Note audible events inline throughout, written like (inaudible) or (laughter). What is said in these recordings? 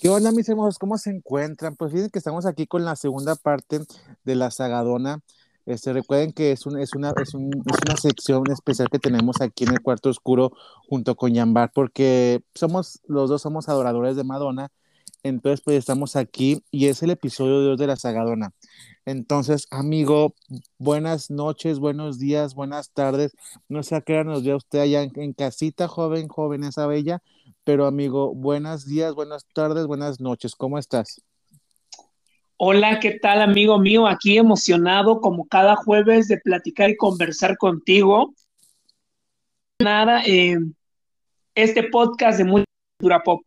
¿Qué onda, mis hermanos? ¿Cómo se encuentran? Pues fíjense que estamos aquí con la segunda parte de la Sagadona. Este, recuerden que es, un, es, una, es, un, es una sección especial que tenemos aquí en el cuarto oscuro junto con Yambar, porque somos, los dos somos adoradores de Madonna. Entonces, pues estamos aquí y es el episodio de hoy de la Sagadona. Entonces, amigo, buenas noches, buenos días, buenas tardes. No sé a qué hora nos ve usted allá en casita, joven, joven, esa bella. Pero, amigo, buenos días, buenas tardes, buenas noches. ¿Cómo estás? Hola, ¿qué tal, amigo mío? Aquí emocionado como cada jueves de platicar y conversar contigo. Nada, eh, este podcast de cultura pop.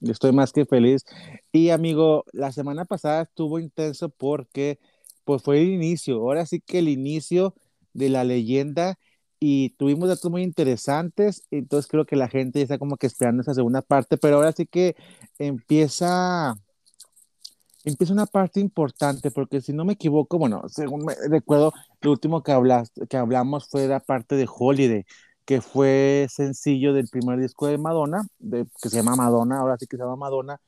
Estoy más que feliz. Y amigo, la semana pasada estuvo intenso porque pues fue el inicio, ahora sí que el inicio de la leyenda y tuvimos datos muy interesantes, entonces creo que la gente ya está como que esperando esa segunda parte, pero ahora sí que empieza, empieza una parte importante porque si no me equivoco, bueno, según me recuerdo, lo último que hablas, que hablamos fue la parte de Holiday, que fue sencillo del primer disco de Madonna, de, que se llama Madonna, ahora sí que se llama Madonna,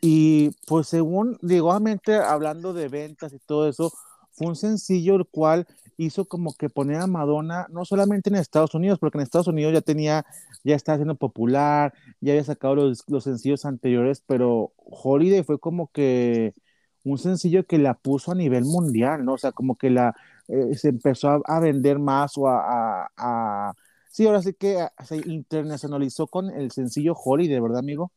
y pues según, digo, hablando de ventas y todo eso, fue un sencillo el cual hizo como que poner a Madonna, no solamente en Estados Unidos, porque en Estados Unidos ya tenía, ya estaba siendo popular, ya había sacado los, los sencillos anteriores, pero Holiday fue como que un sencillo que la puso a nivel mundial, ¿no? O sea, como que la, eh, se empezó a, vender más o a, a, Sí, ahora sí que se internacionalizó con el sencillo Holiday, ¿verdad, amigo?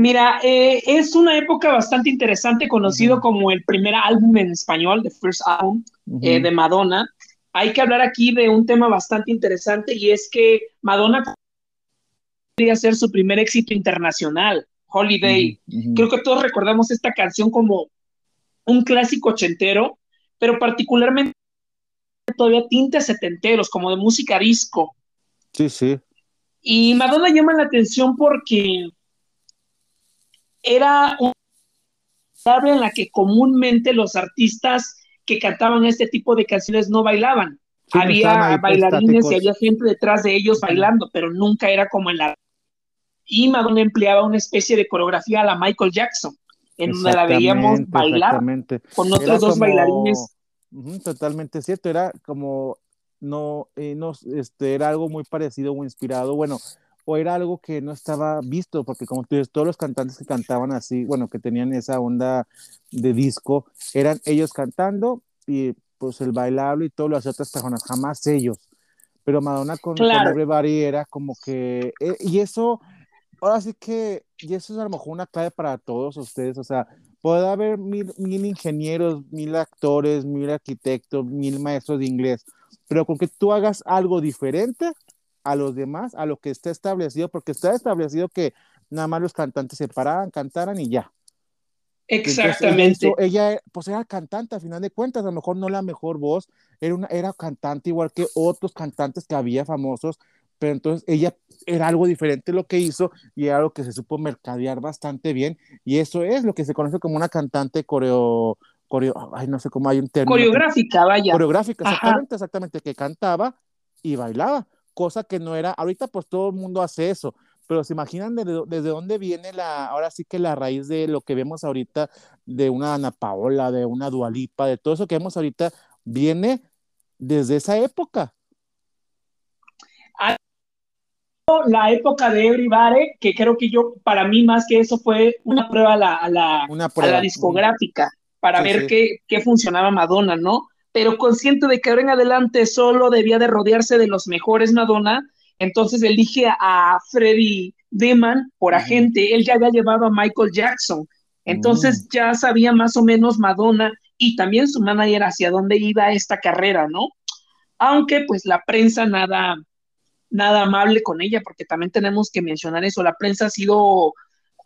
Mira, eh, es una época bastante interesante, conocido como el primer álbum en español, The First Album eh, ujú, de Madonna. Hay que hablar aquí de un tema bastante interesante y es que Madonna quería hacer su primer éxito internacional, Holiday. Creo que todos recordamos esta canción como un clásico ochentero, pero particularmente todavía tintes setenteros, como de música disco. Sí, sí. Y Madonna llama la atención porque era una habla en la que comúnmente los artistas que cantaban este tipo de canciones no bailaban. Sí, Había pues, bailarines y había gente detrás de ellos bailando, pero nunca era como en la... Y Madonna empleaba una especie de coreografía a la Michael Jackson, en donde la veíamos bailar con Era otros dos como, bailarines. totalmente cierto, era como, no, eh, no, este, era algo muy parecido o inspirado, bueno, o era algo que no estaba visto, porque como tú dices, todos los cantantes que cantaban así, bueno, que tenían esa onda de disco, eran ellos cantando y pues el bailable y todo lo hacía otras personas, jamás ellos. Pero Madonna con, con Claro, Everybody era como que, eh, y eso ahora sí que, y eso es a lo mejor una clave para todos ustedes, o sea, puede haber mil, mil ingenieros, mil actores, mil arquitectos, mil maestros de inglés, pero con que tú hagas algo diferente a los demás, a lo que está establecido, porque está establecido que nada más los cantantes se pararan, cantaran y ya. Y entonces ella exactamente. pues era cantante a final de cuentas, a lo mejor no la mejor voz, era, una, era cantante igual que otros cantantes que había famosos, pero entonces ella era algo diferente lo que hizo y era algo que se supo mercadear bastante bien y eso es lo que se conoce como una cantante coreo, coreo ay no sé cómo hay un término Coreográfica, vaya. coreográfica, Ajá, exactamente, exactamente, que cantaba y bailaba, cosa que no era, ahorita pues todo el mundo hace eso, pero se imaginan desde, desde dónde viene la, ahora sí que la raíz de lo que vemos ahorita de una Ana Paola, de una Dualipa, de todo eso que vemos ahorita, viene desde esa época. la época de Everybody, que creo que yo, para mí más que eso fue una prueba a la, a la, Una a la prueba. Discográfica para Sí, ver sí, qué, qué funcionaba Madonna, ¿no? Pero consciente de que ahora en adelante solo debía de rodearse de los mejores Madonna, entonces elige a Freddie Deman por agente, él ya había llevado a Michael Jackson, mm, entonces ya sabía más o menos Madonna y también su manager hacia dónde iba esta carrera, ¿no? Aunque pues la prensa nada, nada amable con ella, porque también tenemos que mencionar eso, la prensa ha sido,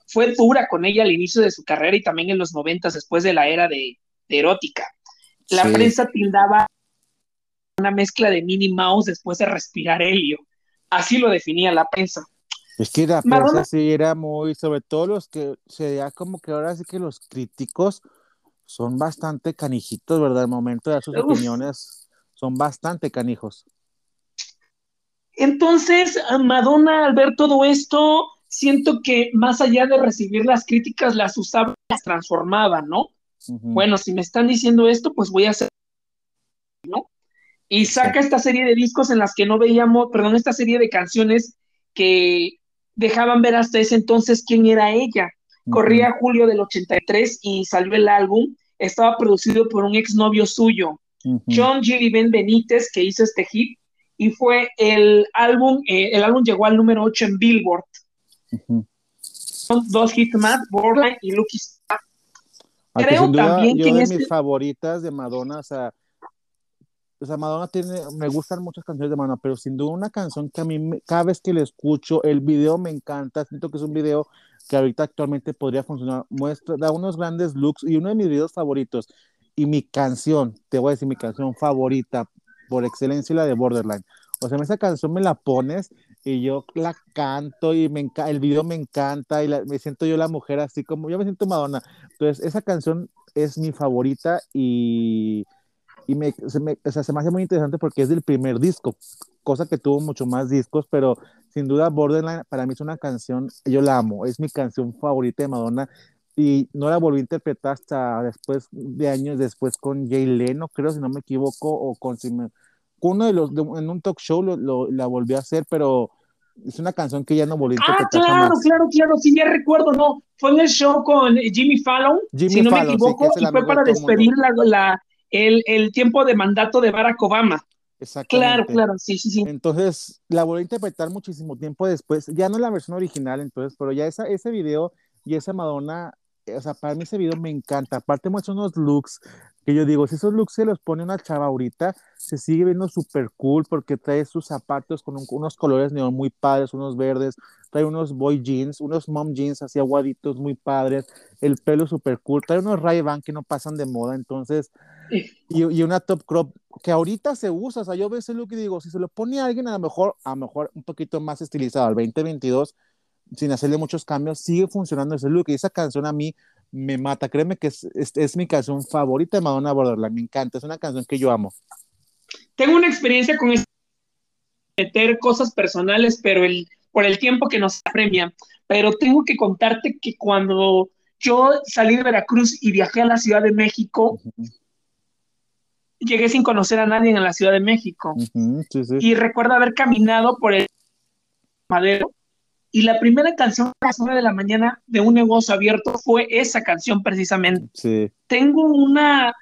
fue dura con ella al inicio de su carrera y también en los noventas, después de la era de, de erótica. La sí. prensa tildaba una mezcla de Minnie Mouse después de respirar helio. Así lo definía la prensa. Es que la prensa sí era muy, sobre todo los que se veía como que ahora sí que los críticos son bastante canijitos, ¿verdad? Al momento de dar sus uf. opiniones son bastante canijos. Entonces, Madonna al ver todo esto siento que más allá de recibir las críticas, las usaba, las transformaba, ¿no? Bueno, si me están diciendo esto, pues voy a hacer, ¿no? Y saca esta serie de discos en las que no veíamos, perdón, esta serie de canciones que dejaban ver hasta ese entonces quién era ella. Corría julio del 83 y salió el álbum. Estaba producido por un exnovio suyo, John Gilly Ben Benítez, que hizo este hit. Y fue el álbum, eh, el álbum llegó al número 8 en Billboard. Son dos hits más, Borderline y Lucky Star. Creo también que de mis este favoritas de Madonna, o sea, o sea, Madonna tiene, me gustan muchas canciones de Madonna, pero sin duda una canción que a mí cada vez que la escucho, el video me encanta, siento que es un video que ahorita actualmente podría funcionar, muestra, da unos grandes looks y uno de mis videos favoritos y mi canción, te voy a decir mi canción favorita por excelencia la de Borderline. O sea, esa canción me la pones y yo la canto y me el video me encanta y me siento yo la mujer así como yo me siento Madonna. Entonces, esa canción es mi favorita y, y me, se, me, o sea, se me hace muy interesante porque es del primer disco, cosa que tuvo mucho más discos, pero sin duda Borderline para mí es una canción, yo la amo, es mi canción favorita de Madonna y no la volví a interpretar hasta después de años después con Jay Leno, creo si no me equivoco, o con, uno de los, en un talk show lo, la volví a hacer, pero es una canción que ya no volví a ah, interpretar. Ah, claro, claro, claro, sí, ya recuerdo, no, fue en el show con Jimmy Fallon, si no me equivoco, y fue para despedir la, el, el tiempo de mandato de Barack Obama. Claro, claro, sí, sí, sí. Entonces, la volví a interpretar muchísimo tiempo después, ya no la versión original, entonces, pero ya esa, ese video y esa Madonna, o sea, para mí ese video me encanta. Aparte muestra unos looks que yo digo, si esos looks se los pone una chava ahorita, se sigue viendo súper cool porque trae sus zapatos con unos colores neón muy padres, unos verdes, trae unos boy jeans, unos mom jeans así aguaditos muy padres, el pelo súper cool, trae unos Ray-Ban que no pasan de moda, entonces, (laughs) y, y, una top crop que ahorita se usa, o sea, yo veo ese look y digo, si se lo pone a alguien a lo mejor, a lo mejor un poquito más estilizado al 2022, sin hacerle muchos cambios, sigue funcionando ese look y esa canción a mí me mata. Créeme que es, es, mi canción favorita de Madonna Borderline. Me encanta. Es una canción que yo amo. Tengo una experiencia con meter cosas personales, pero el, por el tiempo que nos apremia. Pero tengo que contarte que cuando yo salí de Veracruz y viajé a la Ciudad de México, llegué sin conocer a nadie en la Ciudad de México. Y recuerdo haber caminado por el madero y la primera canción a las 9 de la mañana de un negocio abierto fue esa canción precisamente. Sí. Tengo una...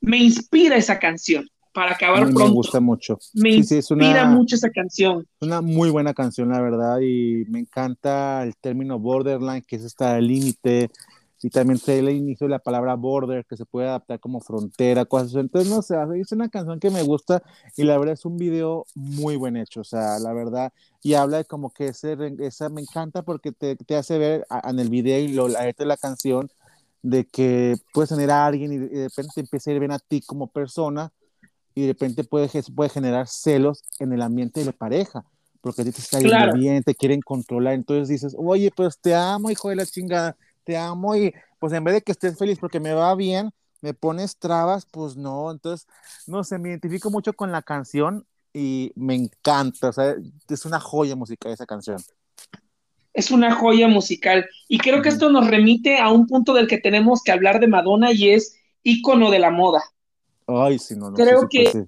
Me inspira esa canción para acabar pronto. Me gusta mucho. Me inspira mucho esa canción. Es una muy buena canción, la verdad, y me encanta el término borderline, que es estar al límite, y también se le inicio la palabra border, que se puede adaptar como frontera, cosas así. Entonces, no sé, es una canción que me gusta y la verdad es un video muy buen hecho, o sea, la verdad, y habla de como que ese, esa me encanta porque te, te hace ver en el video y lo, la, de la canción de que puedes tener a alguien y de repente empieza a ir bien a ti como persona y de repente puede, puede generar celos en el ambiente de la pareja porque a ti te está yendo bien, te quieren controlar, entonces dices, oye, pues te amo, hijo de la chingada, te amo y pues en vez de que estés feliz porque me va bien, me pones trabas, pues no, entonces, no sé, me identifico mucho con la canción y me encanta, o sea, es una joya musical esa canción. Es una joya musical y creo que esto nos remite a un punto del que tenemos que hablar de Madonna y es ícono de la moda. Ay, sí, no, no Creo que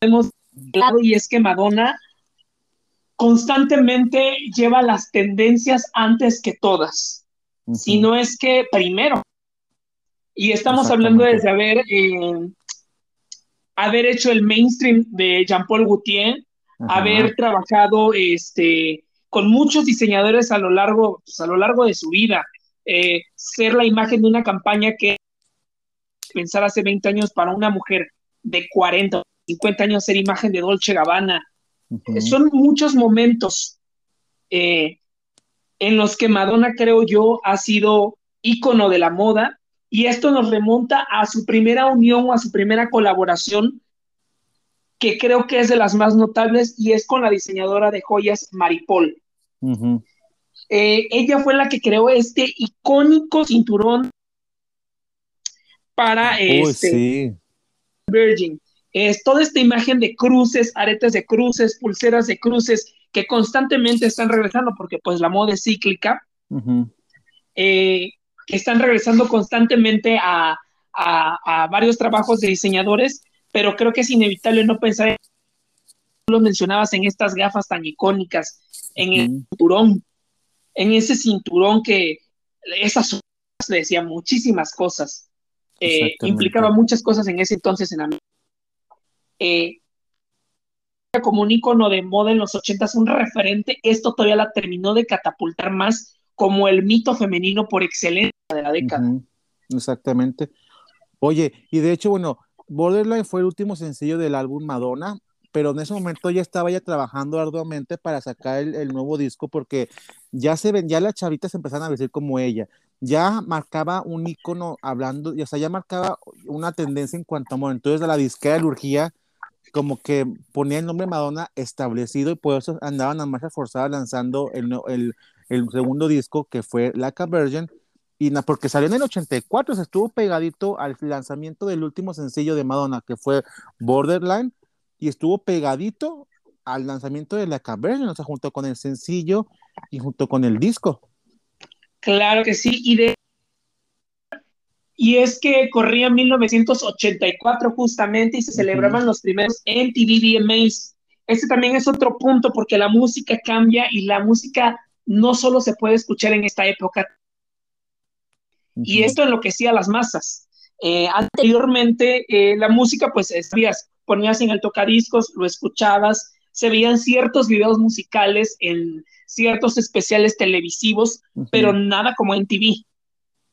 hemos hablado y es que Madonna constantemente lleva las tendencias antes que todas si no es que primero. Y estamos hablando desde haber, eh, haber hecho el mainstream de Jean-Paul Gaultier, haber trabajado este, con muchos diseñadores a lo largo, pues, a lo largo de su vida, eh, ser la imagen de una campaña que pensar hace 20 años para una mujer de 40, 50 años ser imagen de Dolce Gabbana. Son muchos momentos eh, en los que Madonna, creo yo, ha sido ícono de la moda, y esto nos remonta a su primera unión o a su primera colaboración, que creo que es de las más notables, y es con la diseñadora de joyas Maripol. Eh, ella fue la que creó este icónico cinturón para este Virgin. Es toda esta imagen de cruces, aretes de cruces, pulseras de cruces, que constantemente están regresando, porque pues la moda es cíclica, eh, que están regresando constantemente a, varios trabajos de diseñadores, pero creo que es inevitable no pensar en lo mencionabas en estas gafas tan icónicas, en el cinturón, en ese cinturón que esas le decía muchísimas cosas, eh, implicaba muchas cosas en ese entonces en América. Eh, como un icono de moda en los 80 un referente, esto todavía la terminó de catapultar más como el mito femenino por excelencia de la década. Exactamente. Oye, y de hecho, bueno, Borderline fue el último sencillo del álbum Madonna, pero en ese momento ya estaba ya trabajando arduamente para sacar el, nuevo disco porque ya se ven, ya las chavitas empezaron a vestir como ella, ya marcaba un icono hablando, o sea, ya marcaba una tendencia en cuanto a entonces de la disquera de como que ponía el nombre Madonna establecido y por eso andaban a marcha forzada lanzando el, el, el segundo disco que fue Like a Virgin, y porque salió en el 84, se estuvo pegadito al lanzamiento del último sencillo de Madonna, que fue Borderline, y estuvo pegadito al lanzamiento de La Virgin, o sea, junto con el sencillo y junto con el disco. Claro que sí, y de y es que corría 1984 justamente y se celebraban los primeros MTV VMAs. Este también es otro punto porque la música cambia y la música no solo se puede escuchar en esta época. Y esto enloquecía a las masas. Eh, anteriormente, eh, la música, pues, sabías, ponías en el tocadiscos, lo escuchabas, se veían ciertos videos musicales en ciertos especiales televisivos, pero nada como en TV.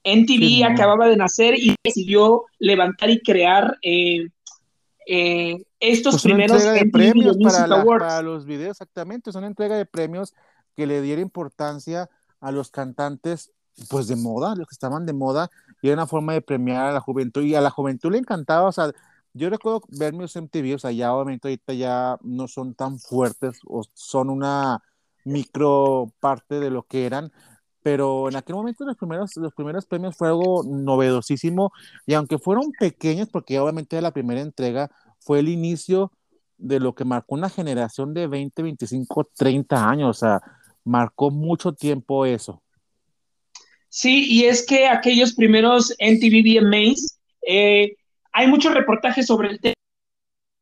NTV acababa de nacer y decidió levantar y crear eh, estos pues primeros premios para, para, los videos, exactamente, es una entrega de premios que le diera importancia a los cantantes, pues de moda, los que estaban de moda, y era una forma de premiar a la juventud, y a la juventud le encantaba, o sea, yo recuerdo ver mis MTV, o sea, ya obviamente ahorita ya no son tan fuertes, o son una micro parte de lo que eran, pero en aquel momento los primeros, los primeros premios fue algo novedosísimo, y aunque fueron pequeños, porque obviamente la primera entrega fue el inicio de lo que marcó una generación de 20, 25, 30 años, o sea, marcó mucho tiempo eso. Sí, y es que aquellos primeros NTV VMAs, eh, hay muchos reportajes sobre el tema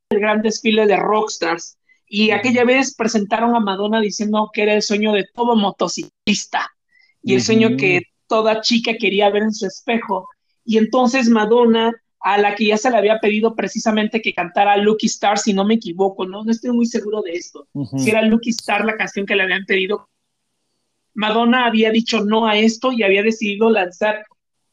del gran desfile de rockstars. Y aquella vez presentaron a Madonna diciendo que era el sueño de todo motociclista y el sueño que toda chica quería ver en su espejo. Y entonces Madonna, a la que ya se le había pedido precisamente que cantara Lucky Star, si no me equivoco, no, no estoy muy seguro de esto, si era Lucky Star la canción que le habían pedido Madonna había dicho no a esto y había decidido lanzar.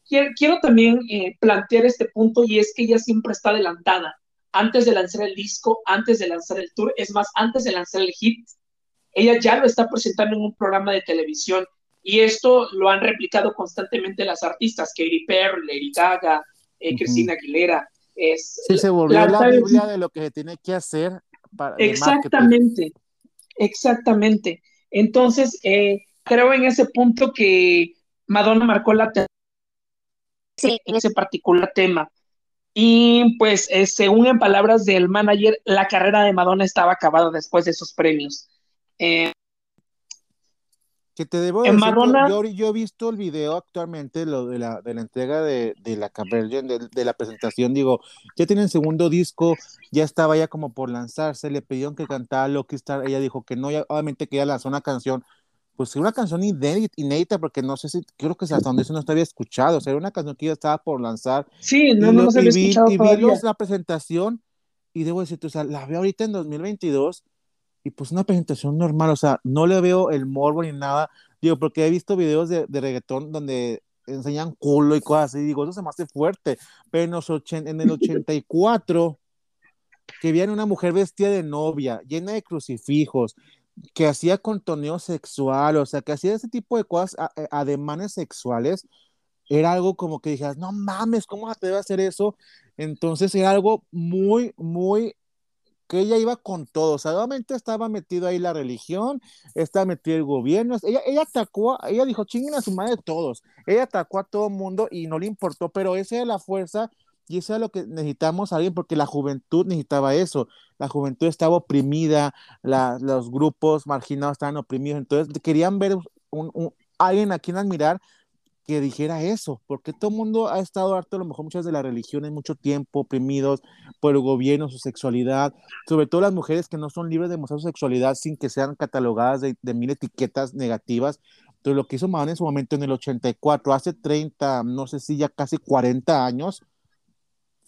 Quiero, también eh, plantear este punto y es que ella siempre está adelantada. Antes de lanzar el disco, antes de lanzar el tour, es más, antes de lanzar el hit, ella ya lo está presentando en un programa de televisión y esto lo han replicado constantemente las artistas, Katy Perry, Lady Gaga, eh, Cristina Aguilera. Es, sí, se volvió la, Biblia de lo que se tiene que hacer. Para, exactamente, exactamente. Entonces, eh, creo en ese punto que Madonna marcó la sí. en ese particular tema. Y pues, eh, según en palabras del manager, la carrera de Madonna estaba acabada después de esos premios. Eh, que te debo decir, Madonna, yo, he visto el video actualmente lo de la, de la entrega de, de la Cabergen, de, de, la presentación, digo, ya tienen segundo disco, ya estaba ya como por lanzarse, le pidieron que cantara Lucky Star, ella dijo que no, ya, obviamente que ya lanzó una canción, pues una canción inédita, porque no sé si, creo que hasta donde eso no estaba escuchado, o sea, era una canción que ya estaba por lanzar. Sí, no, no, se había escuchado Y vi la presentación, y debo decirte, o sea, la veo ahorita en 2022, y pues una presentación normal, o sea, no le veo el morbo ni nada, digo, porque he visto videos de, de reggaetón donde enseñan culo y cosas así, digo, eso se me hace fuerte, pero en, los en el 84, que viene una mujer vestida de novia, llena de crucifijos, que hacía contoneo sexual, o sea, que hacía ese tipo de cosas, eh, ademanes sexuales, era algo como que dijeras, no mames, ¿cómo te debe hacer eso? Entonces era algo muy, muy, que ella iba con todo, o obviamente estaba metido ahí la religión, estaba metido el gobierno, ella, ella atacó, ella dijo, chinguen a su madre todos, ella atacó a todo el mundo y no le importó, pero esa es la fuerza Y eso es lo que necesitamos alguien, porque la juventud necesitaba eso. La juventud estaba oprimida, los grupos marginados estaban oprimidos. Entonces querían ver un, alguien a quien admirar que dijera eso, porque todo el mundo ha estado harto, a lo mejor muchas de las religiones, mucho tiempo oprimidos por el gobierno, su sexualidad, sobre todo las mujeres que no son libres de mostrar su sexualidad sin que sean catalogadas de, de mil etiquetas negativas. Entonces, lo que hizo Madonna en su momento en el 84, hace 30, no sé si ya casi 40 años,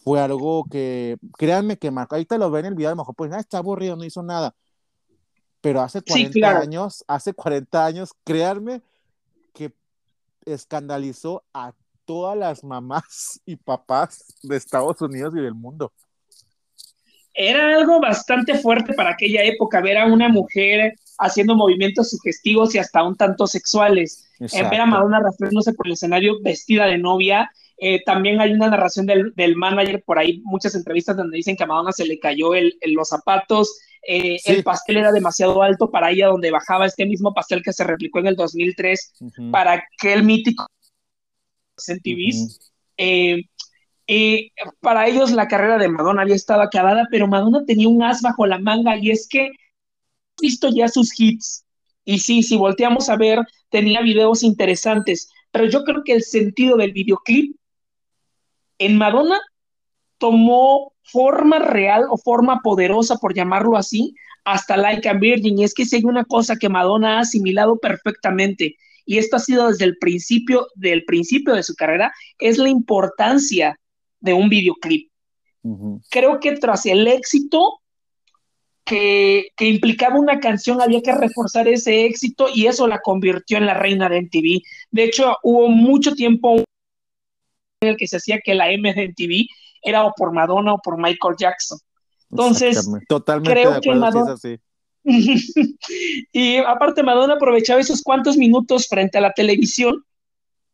fue algo que, créanme que marcó, ahorita lo ven en el video, a lo mejor pues, ah, está aburrido, no hizo nada. Pero hace 40 años, hace 40 años, créanme escandalizó a todas las mamás y papás de Estados Unidos y del mundo. Era algo bastante fuerte para aquella época ver a una mujer haciendo movimientos sugestivos y hasta un tanto sexuales. En ver a Madonna arrastrándose por el escenario vestida de novia. Eh, también hay una narración del, del, manager por ahí, muchas entrevistas donde dicen que a Madonna se le cayó el, los zapatos, eh, el pastel era demasiado alto para ella, donde bajaba este mismo pastel que se replicó en el 2003 para aquel mítico MTVs. Uh para ellos la carrera de Madonna había estado acabada, pero Madonna tenía un as bajo la manga y es que visto ya sus hits. Y sí, si volteamos a ver, tenía videos interesantes, pero yo creo que el sentido del videoclip en Madonna tomó forma real o forma poderosa, por llamarlo así, hasta Like a Virgin. Y es que si hay una cosa que Madonna ha asimilado perfectamente, y esto ha sido desde el principio, del principio de su carrera, es la importancia de un videoclip. Creo que tras el éxito que, implicaba una canción, había que reforzar ese éxito y eso la convirtió en la reina de MTV. De hecho, hubo mucho tiempo en el que se hacía que la de MTV era o por Madonna o por Michael Jackson. Entonces, Totalmente creo que Madonna... (laughs) y aparte Madonna aprovechaba esos cuantos minutos frente a la televisión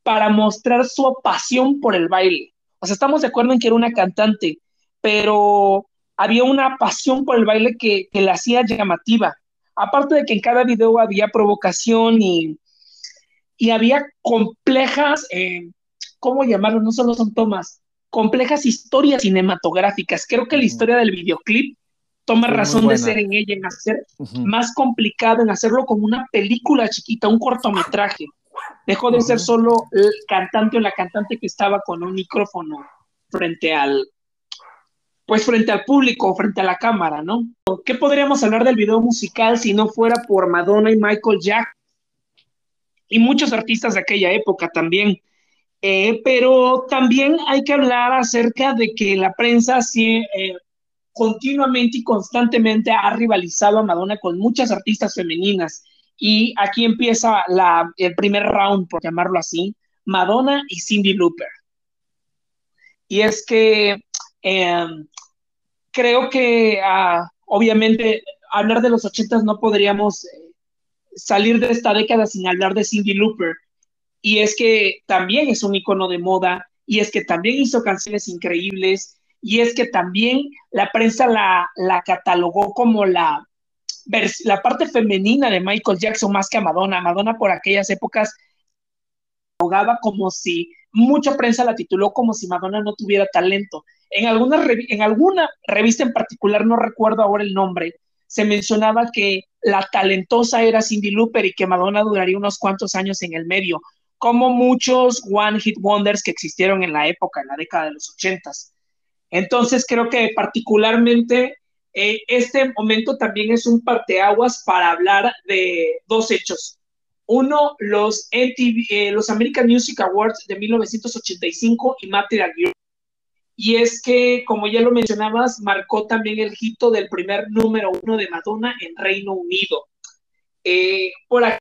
para mostrar su pasión por el baile. O sea, estamos de acuerdo en que era una cantante, pero había una pasión por el baile que, que la hacía llamativa. Aparte de que en cada video había provocación y, y había complejas, eh, ¿cómo llamarlo? No solo son tomas, complejas historias cinematográficas. Creo que la historia del videoclip toma razón de ser en ella, en hacer más complicado, en hacerlo como una película chiquita, un cortometraje. Dejó de ser solo el cantante o la cantante que estaba con un micrófono frente al, pues frente al público, frente a la cámara, ¿no? ¿Qué podríamos hablar del video musical si no fuera por Madonna y Michael Jackson? Y muchos artistas de aquella época también. Eh, pero también hay que hablar acerca de que la prensa sí, eh, continuamente y constantemente ha rivalizado a Madonna con muchas artistas femeninas. Y aquí empieza el primer round, por llamarlo así, Madonna y Cindy Looper. Y es que em, creo que ah, obviamente hablar de los ochentas no podríamos eh, salir de esta década sin hablar de Cindy Looper. Y es que también es un icono de moda, y es que también hizo canciones increíbles, y es que también la prensa la, catalogó como la, la parte femenina de Michael Jackson más que a Madonna. Madonna por aquellas épocas abogaba como si, mucha prensa la tituló como si Madonna no tuviera talento. En alguna, en alguna revista en particular, no recuerdo ahora el nombre, se mencionaba que la talentosa era Cindy Looper y que Madonna duraría unos cuantos años en el medio, como muchos One Hit Wonders que existieron en la época, en la década de los ochentas. Entonces creo que particularmente eh, este momento también es un parteaguas para hablar de dos hechos. Uno, los, eh, los American Music Awards de 1985 y Material Girl. Y es que, como ya lo mencionabas, marcó también el hito del primer número uno de Madonna en Reino Unido. Eh, por aquí,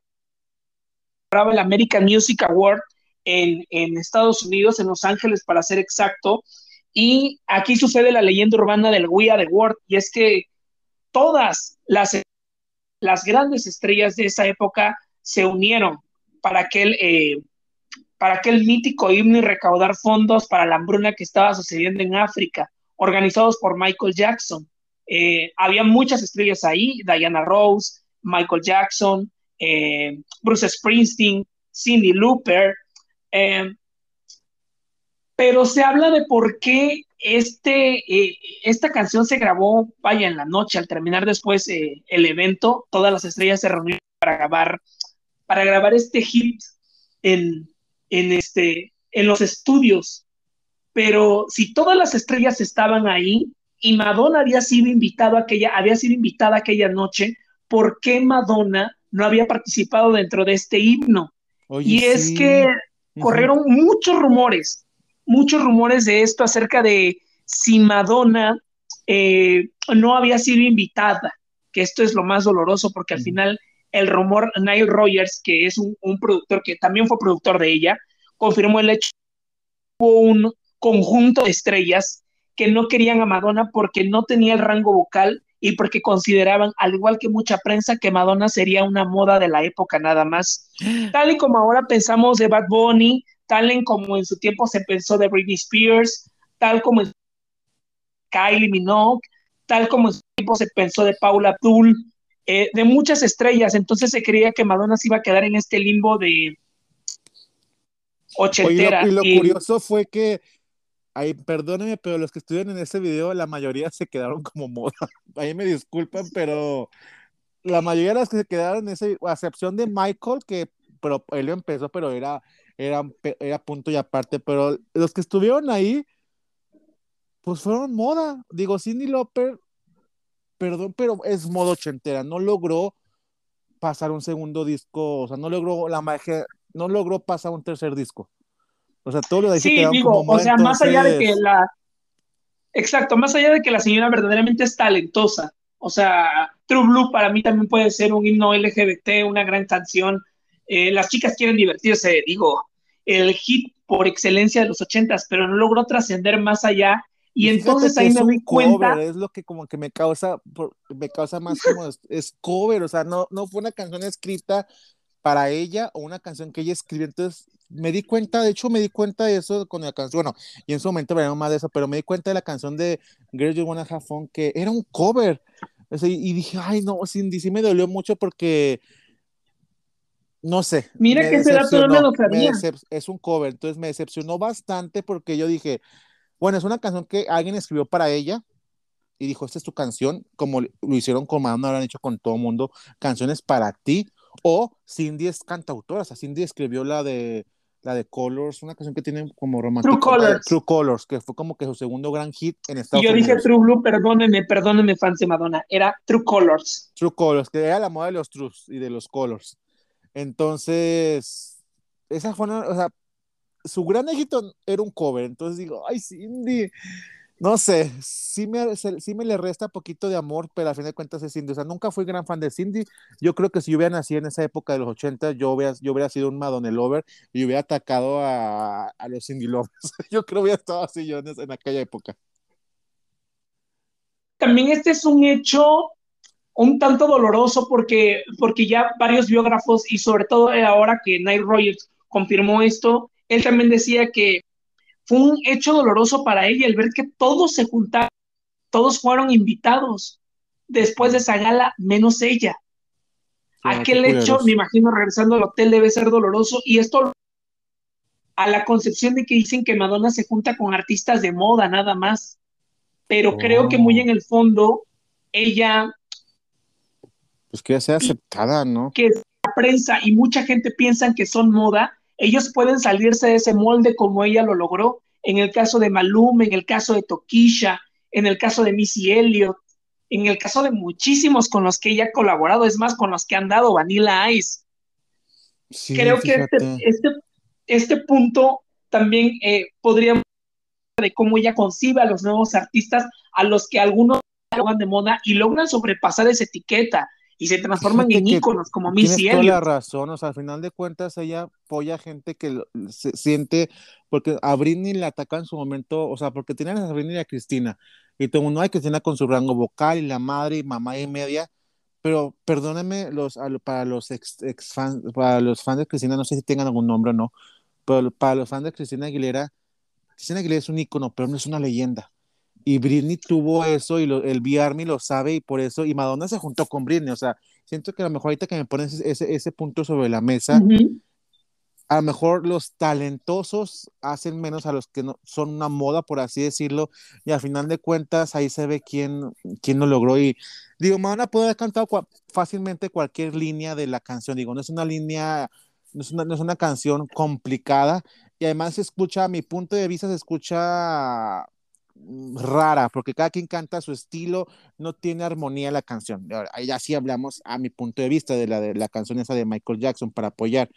el American Music Award en, Estados Unidos, en Los Ángeles, para ser exacto, y aquí sucede la leyenda urbana del We Are the World, y es que todas las, las grandes estrellas de esa época se unieron para aquel, eh, para aquel mítico himno y recaudar fondos para la hambruna que estaba sucediendo en África, organizados por Michael Jackson. Eh, había muchas estrellas ahí, Diana Rose, Michael Jackson, eh, Bruce Springsteen, Cindy Looper, pero se habla de por qué este, eh, esta canción se grabó, vaya, en la noche, al terminar después eh, el evento, todas las estrellas se reunieron para grabar, para grabar este hit en, en, este, en los estudios. Pero si todas las estrellas estaban ahí y Madonna había sido invitado aquella, había sido invitada aquella noche, ¿por qué Madonna no había participado dentro de este himno? y es que corrieron muchos rumores, muchos rumores de esto acerca de si Madonna eh, no había sido invitada, que esto es lo más doloroso porque al final el rumor Nile Rogers, que es un, productor que también fue productor de ella, confirmó el hecho hubo un conjunto de estrellas que no querían a Madonna porque no tenía el rango vocal y porque consideraban, al igual que mucha prensa, que Madonna sería una moda de la época nada más. (gasps) Tal y como ahora pensamos de Bad Bunny, tal y como en su tiempo se pensó de Britney Spears, tal como en Kylie Minogue, tal como en su tiempo se pensó de Paula Abdul, eh, de muchas estrellas. Entonces se creía que Madonna se iba a quedar en este limbo de ochentera. y lo, curioso fue que Ay, perdónenme, pero los que estuvieron en ese video, la mayoría se quedaron como moda. (laughs) Ahí me disculpan, pero la mayoría de los que se quedaron en ese, a excepción de Michael, que pero él empezó, pero era, era, era punto y aparte, pero los que estuvieron ahí, pues fueron moda. Digo, Cindy Lauper, perdón, pero es modo ochentera, no logró pasar un segundo disco, o sea, no logró la magia, no logró pasar un tercer disco. O sea, todo lo de Sí, digo, o sea, más allá de que la. Exacto, más allá de que la señora verdaderamente es talentosa. O sea, True Blue para mí también puede ser un himno LGBT, una gran canción. Eh, las chicas quieren divertirse, digo, el hit por excelencia de los ochentas, pero no logró trascender más allá. Y, entonces ahí me doy cuenta. Es lo que como que me causa, me causa más como es, cover, o sea, no, no fue una canción escrita para ella o una canción que ella escribió. Entonces me di cuenta, de hecho me di cuenta de eso con la canción, bueno, y en su momento veremos más de eso, pero me di cuenta de la canción de Girl You Wanna Have Fun, que era un cover. y, dije, ay, no, Cindy, sí me dolió mucho porque, no sé. Mira que ese dato no lo sabía. Es un cover, entonces me decepcionó bastante porque yo dije, bueno, es una canción que alguien escribió para ella, y dijo, esta es tu canción, como lo hicieron con Madonna, lo han hecho con todo el mundo, canciones para ti, o Cindy es cantautora, o sea, Cindy escribió la de la de Colors, una canción que tiene como romántico. True Colors. True Colors, que fue como que su segundo gran hit en Estados Unidos. Yo dije True Blue, perdónenme, perdónenme, fans de Madonna. Era True Colors. True Colors, que era la moda de los Trues y de los Colors. Entonces, esa fue una, o sea, su gran éxito era un cover. Entonces digo, ay, Cindy, no sé, sí me, sí me le resta poquito de amor, pero a fin de cuentas es Cindy. O sea, nunca fui gran fan de Cindy. Yo creo que si yo hubiera nacido en esa época de los 80, yo hubiera, yo hubiera sido un Madonna Lover y hubiera atacado a, a los Cindy Lovers. (laughs) yo creo que hubiera estado así yo en, en, aquella época. También este es un hecho un tanto doloroso porque, porque ya varios biógrafos y sobre todo ahora que Nile Rogers confirmó esto, él también decía que fue un hecho doloroso para ella el ver que todos se juntaron, todos fueron invitados después de esa gala, menos ella. Aquel hecho, me imagino, regresando al hotel debe ser doloroso y esto a la concepción de que dicen que Madonna se junta con artistas de moda nada más, pero creo que muy oh. en el fondo ella... Pues que sea aceptada, ¿no? Que la prensa y mucha gente piensan que son moda, ellos pueden salirse de ese molde como ella lo logró, en el caso de Malum, en el caso de Tokisha, en el caso de Missy Elliott, en el caso de muchísimos con los que ella ha colaborado, es más, con los que han dado Vanilla Ice. Creo que este, este, este, punto también eh, podría de cómo ella concibe a los nuevos artistas, a los que algunos van de moda y logran sobrepasar esa etiqueta y se transforman en íconos como Missy Tienes toda la razón, o sea, al final de cuentas ella apoya gente que se siente, porque a Britney la ataca en su momento, o sea, porque tienen a Britney y a Cristina, y todo mundo, hay Cristina con su rango vocal, y la madre, y mamá y media, pero perdónenme los, para los ex, fans, para los fans de Cristina, no sé si tengan algún nombre o no, pero para los fans de Cristina Aguilera, Cristina Aguilera es un ícono, pero no es una leyenda y Britney tuvo eso y el V-Army lo sabe y por eso, y Madonna se juntó con Britney, o sea, siento que a lo mejor ahorita que me pones ese, ese punto sobre la mesa, a lo mejor los talentosos hacen menos a los que no, son una moda, por así decirlo, y al final de cuentas ahí se ve quién, quién lo logró. Y digo, Madonna puede haber cantado fácilmente cualquier línea de la canción, digo, no es una línea, no es una, no es una canción complicada, y además se escucha, a mi punto de vista, se escucha rara, porque cada quien canta su estilo, no tiene armonía la canción. Ahí así hablamos a mi punto de vista de la, de la canción esa de Michael Jackson para apoyar.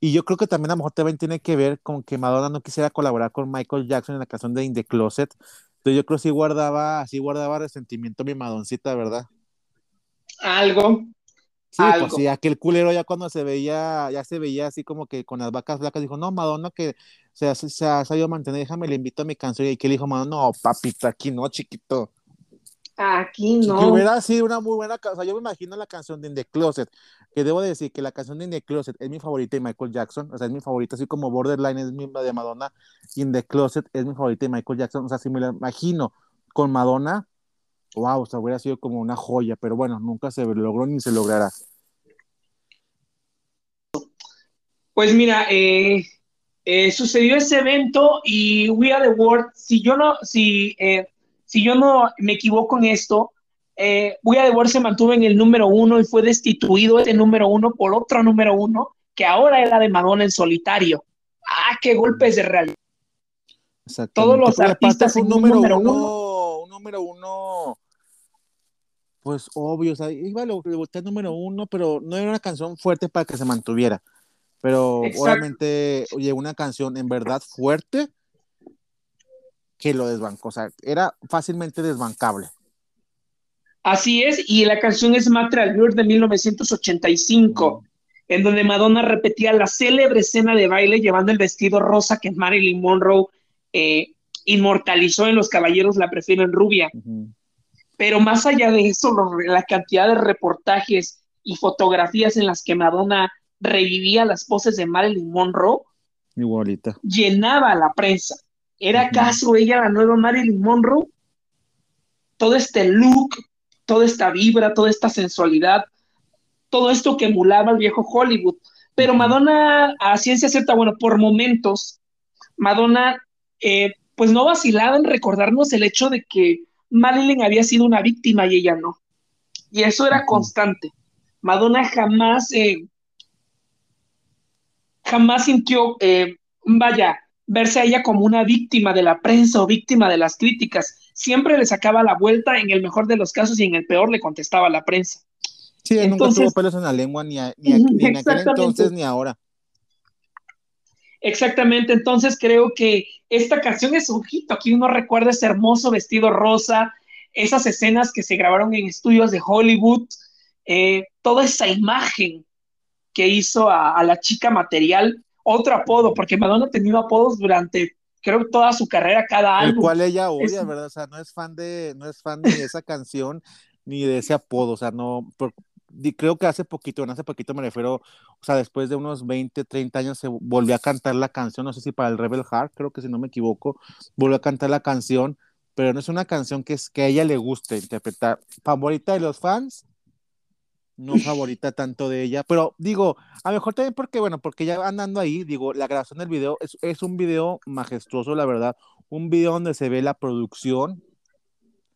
Y yo creo que también a lo mejor también tiene que ver con que Madonna no quisiera colaborar con Michael Jackson en la canción de In the Closet. Entonces yo creo que sí guardaba, sí guardaba resentimiento mi Madoncita, ¿verdad? Algo. Sí, pues sí, aquel culero ya cuando se veía, ya se veía así como que con las vacas flacas, dijo, no, Madonna, que se, se, se ha sabido mantener, déjame, le invito a mi canción. Y que le dijo, Madonna, no, papita, aquí no, chiquito. Aquí no. Que hubiera sido una muy buena canción. Yo me imagino la canción de In the Closet, que debo decir que la canción de In the Closet es mi favorita de Michael Jackson, o sea, es mi favorita, así como Borderline es mi de Madonna, In the Closet es mi favorita de Michael Jackson, o sea, si me la imagino con Madonna, wow, o sea, hubiera sido como una joya, pero bueno, nunca se logró ni se logrará. Pues mira, eh, eh, sucedió ese evento y We Are the World, si yo no, si eh, si yo no me equivoco en esto, eh, Voy a World se mantuvo en el número uno y fue destituido ese número uno por otro número uno que ahora era de Madonna en solitario. ¡Ah, qué golpes de realidad! Todos los artistas un número, uno, un número uno, pues obvio, o sea, iba a el número uno, pero no era una canción fuerte para que se mantuviera. Pero obviamente, oye, una canción en verdad fuerte que lo desbancó. O sea, era fácilmente desbancable. Así es, y la canción es Matre Allure de 1985, en donde Madonna repetía la célebre escena de baile llevando el vestido rosa que Marilyn Monroe eh, inmortalizó en Los Caballeros la prefieren rubia. Pero más allá de eso, la cantidad de reportajes y fotografías en las que Madonna revivía las poses de Marilyn Monroe, Igualita. llenaba la prensa. ¿Era acaso ella la nueva Marilyn Monroe? Todo este look, toda esta vibra, toda esta sensualidad, todo esto que emulaba el viejo Hollywood. Pero Madonna, a ciencia cierta, bueno, por momentos, Madonna, eh, pues no vacilaba en recordarnos el hecho de que Marilyn había sido una víctima y ella no. Y eso era constante. Madonna jamás, eh, jamás sintió, eh, vaya, verse a ella como una víctima de la prensa o víctima de las críticas. Siempre le sacaba la vuelta en el mejor de los casos y en el peor le contestaba la prensa. Sí, nunca tuvo pelos en la lengua ni, ni, en aquel entonces ni ahora. Exactamente, entonces creo que esta canción es un hito. Aquí uno recuerda ese hermoso vestido rosa, esas escenas que se grabaron en estudios de Hollywood, eh, toda esa imagen que hizo a, la chica material otro apodo, porque Madonna ha tenido apodos durante, creo, toda su carrera, cada álbum. El cual ella odia, ¿verdad? O sea, no es fan de, no es fan de esa canción ni de ese apodo, o sea, no, creo que hace poquito, en hace poquito me refiero, o sea, después de unos 20, 30 años se volvió a cantar la canción, no sé si para el Rebel Heart, creo que si no me equivoco, volvió a cantar la canción, pero no es una canción que, es, que a ella le guste interpretar. ¿Favorita de los fans? no favorita tanto de ella, pero digo, a lo mejor también porque, bueno, porque ya andando ahí, digo, la grabación del video es, es un video majestuoso, la verdad, un video donde se ve la producción,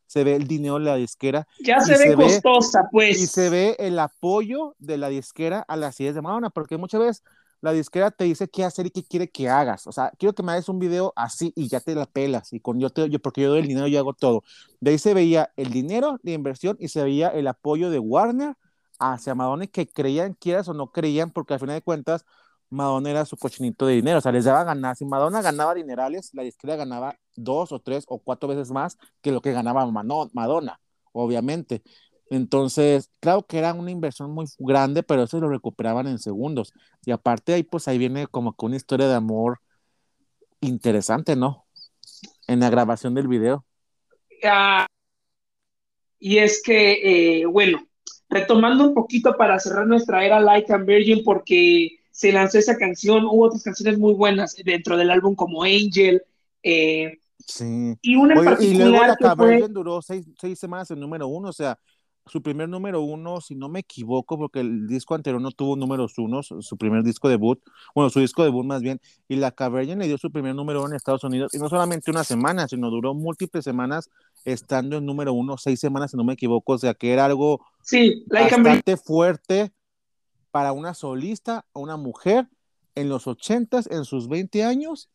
se ve el dinero de la disquera. Ya se ve costosa, pues. Y se ve el apoyo de la disquera a las ideas de Madonna, porque muchas veces la disquera te dice qué hacer y qué quiere que hagas. O sea, quiero que me hagas un video así y ya te la pelas. Y con yo te, yo, porque yo doy el dinero, yo hago todo. De ahí se veía el dinero, de inversión y se veía el apoyo de Warner hacia Madonna que creían, quieras o no creían, porque al final de cuentas Madonna era su cochinito de dinero, o sea, les daba ganar. Si Madonna ganaba dinerales, la disquera ganaba dos o tres o cuatro veces más que lo que ganaba Madonna, obviamente. Entonces, claro que era una inversión muy grande, pero eso lo recuperaban en segundos. Y aparte ahí, pues ahí viene como que una historia de amor interesante, ¿no? En la grabación del video. Y es que, eh, bueno, retomando un poquito para cerrar nuestra era Light and Virgin, porque se lanzó esa canción, hubo otras canciones muy buenas dentro del álbum como Angel. Eh, sí. Y una en particular y luego la que fue... duró seis, seis, semanas en número uno, o sea, su primer número uno, si no me equivoco, porque el disco anterior no tuvo números unos, su primer disco debut, bueno, su disco debut más bien, y la Caverna le dio su primer número uno en Estados Unidos, y no solamente una semana, sino duró múltiples semanas estando en número uno, seis semanas, si no me equivoco, o sea que era algo sí, bastante fuerte para una solista, una mujer en los ochentas, en sus 20 años,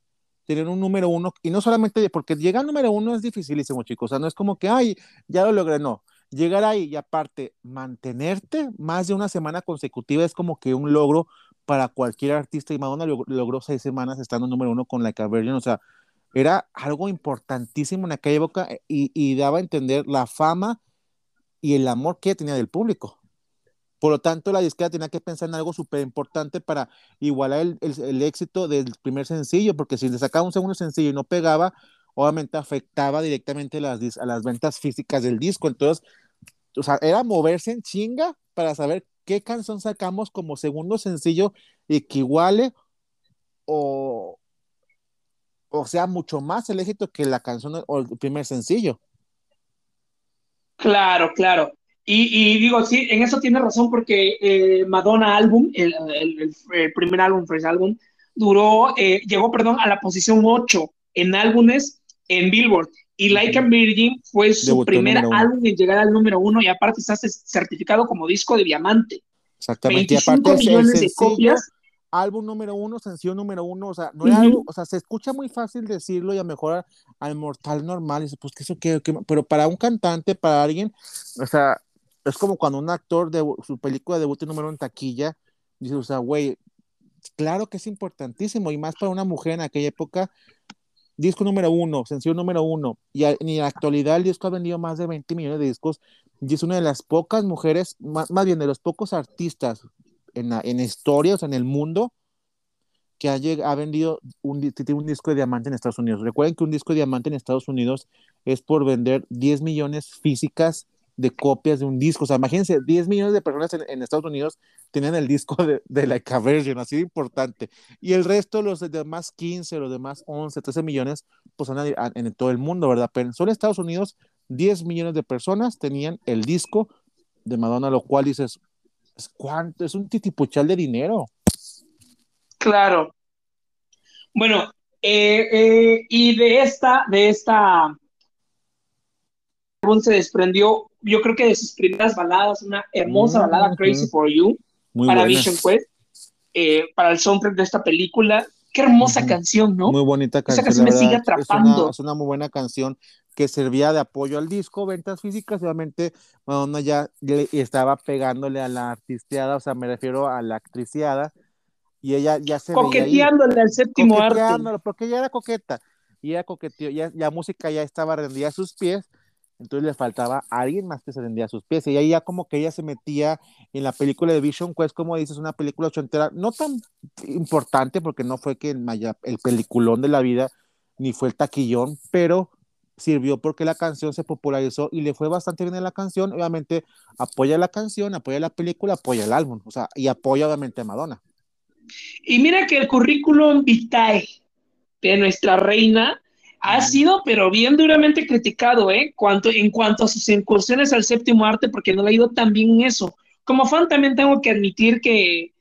tener un número uno, y no solamente porque llegar al número uno es dificilísimo, chicos, o sea, no es como que, ay, ya lo logré, no, llegar ahí y aparte mantenerte más de una semana consecutiva es como que un logro para cualquier artista. Y Madonna logró seis semanas estando número uno con la Virgin, o sea, era algo importantísimo en aquella época eh, y, y, daba a entender la fama y el amor que tenía del público. Por lo tanto, la disquera tenía que pensar en algo súper importante para igualar el, el, éxito del primer sencillo, porque si le sacaba un segundo sencillo y no pegaba, obviamente afectaba directamente las, a las ventas físicas del disco. Entonces, o sea, era moverse en chinga para saber qué canción sacamos como segundo sencillo y que iguale o, o sea mucho más el éxito que la canción o el primer sencillo. Claro, claro. Y, y digo, sí, en eso tiene razón porque eh, Madonna álbum, el, el, el, primer álbum, Fresh Album, duró, eh, llegó, perdón, a la posición 8 en álbumes en Billboard. Y Like a Virgin fue su Debutó primer álbum en llegar al número uno y aparte está certificado como disco de diamante. Exactamente. 25 y aparte millones el, de copias. Álbum número uno, sencillo número uno, o sea, no era uh -huh. algo, o sea, se escucha muy fácil decirlo y a mejor al mortal normal, y dice, pues que eso qué, qué, pero para un cantante, para alguien, o sea, es como cuando un actor de su película de debut número en taquilla, dice, o sea, güey, claro que es importantísimo, y más para una mujer en aquella época, disco número uno, sencillo número uno, y en la actualidad el disco ha vendido más de 20 millones de discos, y es una de las pocas mujeres, más, bien de los pocos artistas en, la, en historia, o sea, en el mundo, que ha, ha vendido un, un, disco de diamante en Estados Unidos. Recuerden que un disco de diamante en Estados Unidos es por vender 10 millones físicas de copias de un disco. O sea, imagínense, 10 millones de personas en, Estados Unidos tienen el disco de, de Like así de importante. Y el resto, los demás 15, los demás 11, 13 millones, pues en, en todo el mundo, ¿verdad? Pero solo Estados Unidos, 10 millones de personas tenían el disco de Madonna, lo cual dices, ¿es cuánto? Es un titipuchal de dinero. Claro. Bueno, eh, eh, y de esta, de esta se desprendió, yo creo que de sus primeras baladas, una hermosa mm, balada, Crazy for You, para buena. Vision Quest, eh, para el soundtrack de esta película. Qué hermosa canción, ¿no? Muy bonita canción. Esa canción me sigue atrapando. Es una, es una, muy buena canción que servía de apoyo al disco, ventas físicas, obviamente Madonna ya estaba pegándole a la artisteada, o sea, me refiero a la actriciada, y ella ya se coqueteándole al séptimo arte porque ella era coqueta y ella coqueteó ya la música ya estaba rendida a sus pies entonces le faltaba a alguien más que se rendía a sus pies. Y ahí ya como que ella se metía en la película de Vision Quest como dices una película ochentera no tan importante porque no fue que el, el peliculón de la vida ni fue el taquillón pero sirvió porque la canción se popularizó y le fue bastante bien en la canción. Obviamente apoya la canción apoya la película apoya el álbum o sea y apoya obviamente a Madonna. Y mira que el currículum vitae de nuestra reina ha sido, pero bien duramente criticado, ¿eh? Cuanto, en cuanto a sus incursiones al séptimo arte, porque no le ha ido tan bien en eso. Como fan también tengo que admitir que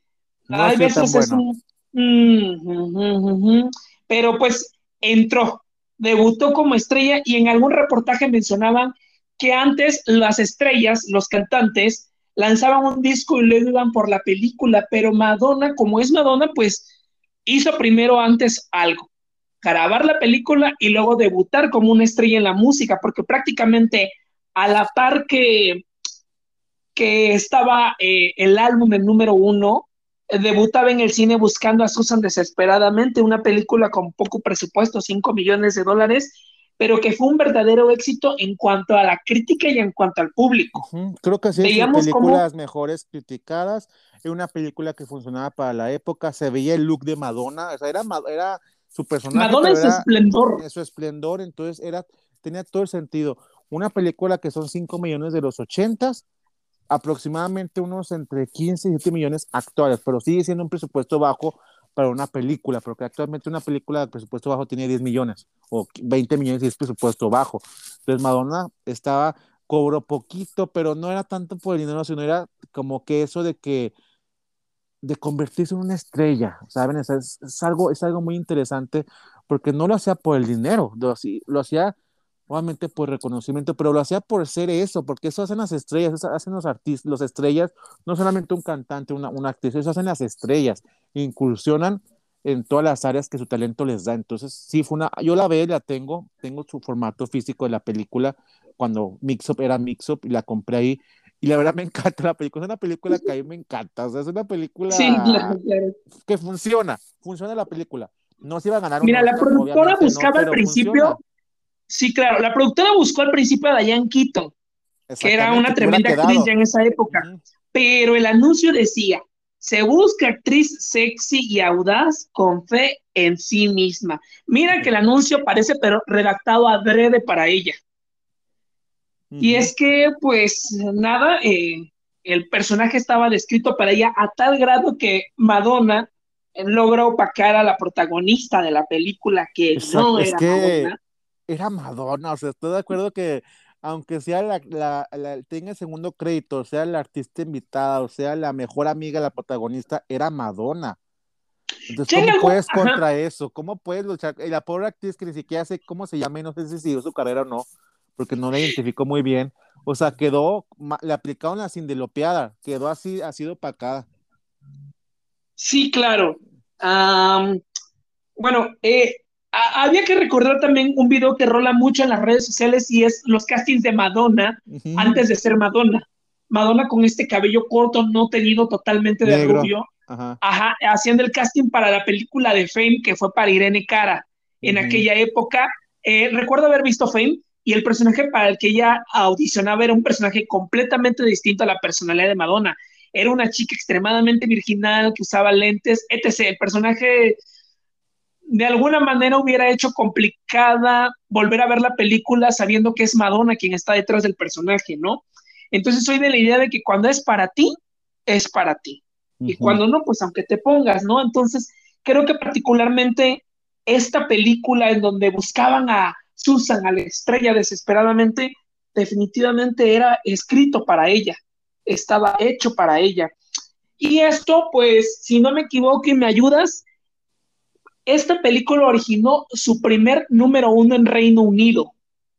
no hay veces es un... Mm, mm, mm, pero pues entró, debutó como estrella y en algún reportaje mencionaban que antes las estrellas, los cantantes, lanzaban un disco y luego iban por la película, pero Madonna, como es Madonna, pues hizo primero antes algo, grabar la película y luego debutar como una estrella en la música, porque prácticamente a la par que, que estaba eh, el álbum el número uno, eh, debutaba en el cine buscando a Susan desesperadamente, una película con poco presupuesto, 5 millones de dólares, pero que fue un verdadero éxito en cuanto a la crítica y en cuanto al público. Uh -huh. Creo que sí, Veíamos películas como... mejores criticadas, era una película que funcionaba para la época, se veía el look de Madonna, o sea, era, era su personaje. Madonna en su esplendor. En su esplendor, entonces era, tenía todo el sentido. Una película que son 5 millones de los 80 aproximadamente unos entre 15 y 7 millones actuales, pero sigue siendo un presupuesto bajo para una película, porque actualmente una película de presupuesto bajo tiene 10 millones o 20 millones y es presupuesto bajo. Entonces Madonna estaba cobró poquito, pero no era tanto por el dinero, sino era como que eso de que de convertirse en una estrella, ¿saben? Es, es, algo, es algo muy interesante porque no lo hacía por el dinero, lo, lo hacía obviamente por reconocimiento, pero lo hacía por ser eso, porque eso hacen las estrellas, eso hacen los artistas, los estrellas, no solamente un cantante, una, una actriz, eso hacen las estrellas, incursionan en todas las áreas que su talento les da. Entonces, sí, fue una, yo la veo, la tengo, tengo su formato físico de la película cuando Mixup era Mixup y la compré ahí. Y la verdad me (laughs) encanta la película, es una película que a mí me encanta, o sea, es una película sí, claro, claro. que funciona, funciona la película. No se iba a ganar. Mira, la productora buscaba no, al principio, funciona. sí, claro, la productora buscó al principio a Diane Keaton, que era una tremenda actriz ya en esa época, pero el anuncio decía, se busca actriz sexy y audaz con fe en sí misma. Mira que el anuncio parece pero redactado adrede para ella. Uh -huh. Y es que, pues, nada, eh, el personaje estaba descrito para ella a tal grado que Madonna logra opacar a la protagonista de la película que Exacto, no era es que Madonna. Era Madonna, o sea, estoy de acuerdo que aunque sea la, la, la, tenga el segundo crédito, sea la artista invitada, o sea la mejor amiga de la protagonista, era Madonna. Entonces, ¿cómo puedes Ajá. contra eso? ¿Cómo puedes luchar? Y la pobre actriz que ni siquiera sé cómo se llama y no sé si siguió su carrera o no, porque no la identificó muy bien. O sea, quedó, le aplicaron la cindelopeada, quedó así, ha sido opacada. Sí, claro. Um, bueno, eh, había que recordar también un video que rola mucho en las redes sociales y es los castings de Madonna uh -huh. antes de ser Madonna. Madonna con este cabello corto, no tenido totalmente de Negro. rubio, Ajá. Ajá, haciendo el casting para la película de Fame que fue para Irene Cara. En uh -huh. aquella época, eh, recuerdo haber visto Fame y el personaje para el que ella audicionaba era un personaje completamente distinto a la personalidad de Madonna. Era una chica extremadamente virginal que usaba lentes, etc. El personaje de alguna manera hubiera hecho complicada volver a ver la película sabiendo que es Madonna quien está detrás del personaje, ¿no? Entonces soy de la idea de que cuando es para ti, es para ti. Uh -huh. Y cuando no, pues aunque te pongas, ¿no? Entonces creo que particularmente esta película en donde buscaban a Susan, a la estrella desesperadamente, definitivamente era escrito para ella, estaba hecho para ella. Y esto, pues, si no me equivoco y me ayudas, esta película originó su primer número uno en Reino Unido.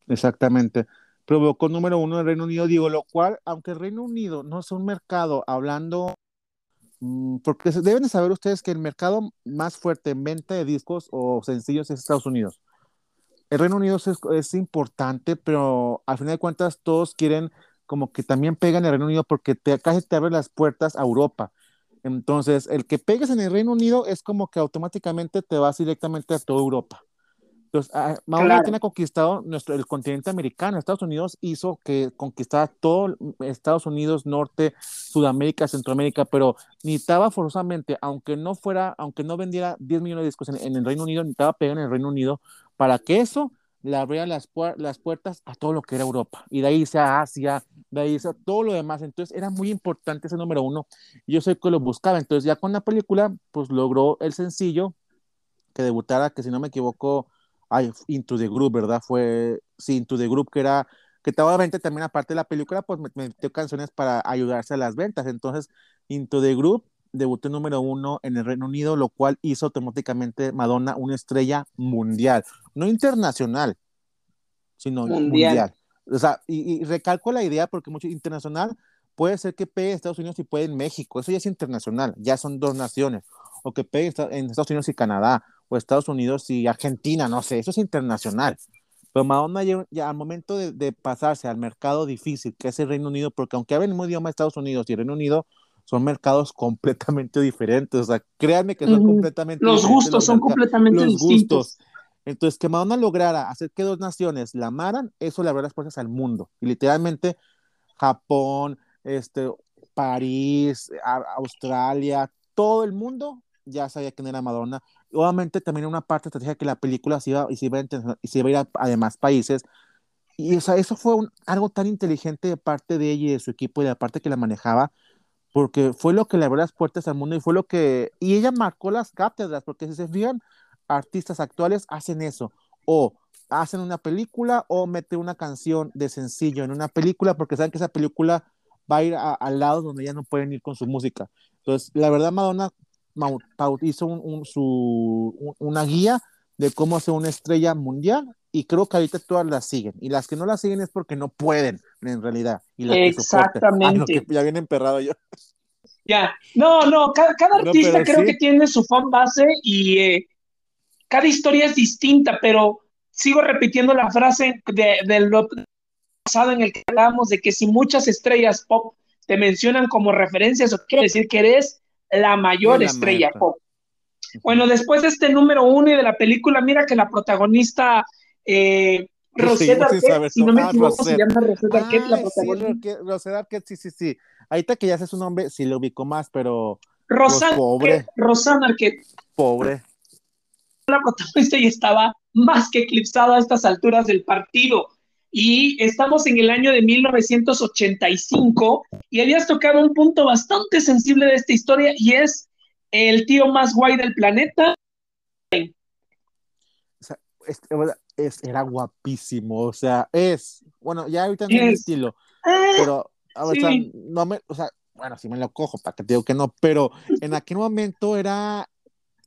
Exactamente. Provocó número uno en Reino Unido, digo, lo cual, aunque Reino Unido no es un mercado hablando, mmm, porque deben de saber ustedes que el mercado más fuerte en venta de discos o sencillos es Estados Unidos. El Reino Unido es, es importante, pero al final de cuentas todos quieren como que también pegan el Reino Unido porque te, casi te abre las puertas a Europa. Entonces, el que pegues en el Reino Unido es como que automáticamente te vas directamente a toda Europa. Entonces, uh, Madonna claro. tiene conquistado nuestro, el continente americano. Estados Unidos hizo que conquistara todo Estados Unidos, Norte, Sudamérica, Centroamérica, pero necesitaba forzosamente, aunque no fuera, aunque no vendiera 10 millones de discos en, en el Reino Unido, necesitaba pegar en el Reino Unido para que eso le abría las, pu las puertas a todo lo que era Europa. Y de ahí a Asia, de ahí a todo lo demás. Entonces era muy importante ese número uno. Yo sé que lo buscaba. Entonces ya con la película, pues logró el sencillo que debutara, que si no me equivoco, ay, Into the Group, ¿verdad? Fue, sí, Into the Group, que era, que obviamente también aparte de la película, pues metió canciones para ayudarse a las ventas. Entonces, Into the Group debutó número uno en el Reino Unido, lo cual hizo automáticamente Madonna una estrella mundial, no internacional, sino mundial. mundial. O sea, y, y, recalco la idea porque mucho internacional puede ser que pegue en Estados Unidos y puede en México, eso ya es internacional, ya son dos naciones, o que pegue en Estados Unidos y Canadá, o Estados Unidos y Argentina, no sé, eso es internacional. Pero Madonna ya, ya al momento de, de, pasarse al mercado difícil, que es el Reino Unido, porque aunque hablen el mismo idioma Estados Unidos y Reino Unido, son mercados (laughs) completamente diferentes. O sea, créanme que son uh -huh. completamente Los gustos los son completamente los distintos. Gustos. Entonces, que Madonna lograra hacer que dos naciones la amaran, eso le abrió las puertas al mundo. Y literalmente, Japón, este, París, Australia, todo el mundo ya sabía quién era Madonna. Obviamente, también una parte estratégica que la película se iba, y se iba, a, se iba a ir a, a demás países. Y o sea, eso fue un, algo tan inteligente de parte de ella y de su equipo y de la parte que la manejaba, porque fue lo que le abrió las puertas al mundo y fue lo que, y ella marcó las cátedras, porque si se fijan, artistas actuales hacen eso, o hacen una película o mete una canción de sencillo en una película porque saben que esa película va a ir al lado donde ya no pueden ir con su música. Entonces, la verdad, Madonna hizo un, su, una guía de cómo hacer una estrella mundial y creo que ahorita todas las siguen y las que no las siguen es porque no pueden en realidad y exactamente. Ya viene emperrado yo. (laughs) Ya. No no cada, artista creo que tiene su fan base y eh, cada historia es distinta pero sigo repitiendo la frase de, de lo pasado en el que hablamos de que si muchas estrellas pop te mencionan como referencia, eso quiere decir que eres la mayor estrella pop. Bueno, después de este número uno y de la película, mira que la protagonista eh, Rosetta si no me ah, equivoco, se llama Rosetta Arquette, la protagonista. Sí, Rosetta Arquette, sí, sí, sí. Ahorita que ya sé su nombre, sí lo ubico más, pero. Rosana, pobre. Rosana Arquette. Pobre. La protagonista ya estaba más que eclipsada a estas alturas del partido. Y estamos en el año de 1985 y habías tocado un punto bastante sensible de esta historia y es el tío más guay del planeta. Era guapísimo, o sea, es, bueno, ya ahorita no es estilo, ah, pero, o sea, no me, o sea, bueno, si me lo cojo, para que te digo que no, pero en (laughs) aquel momento era,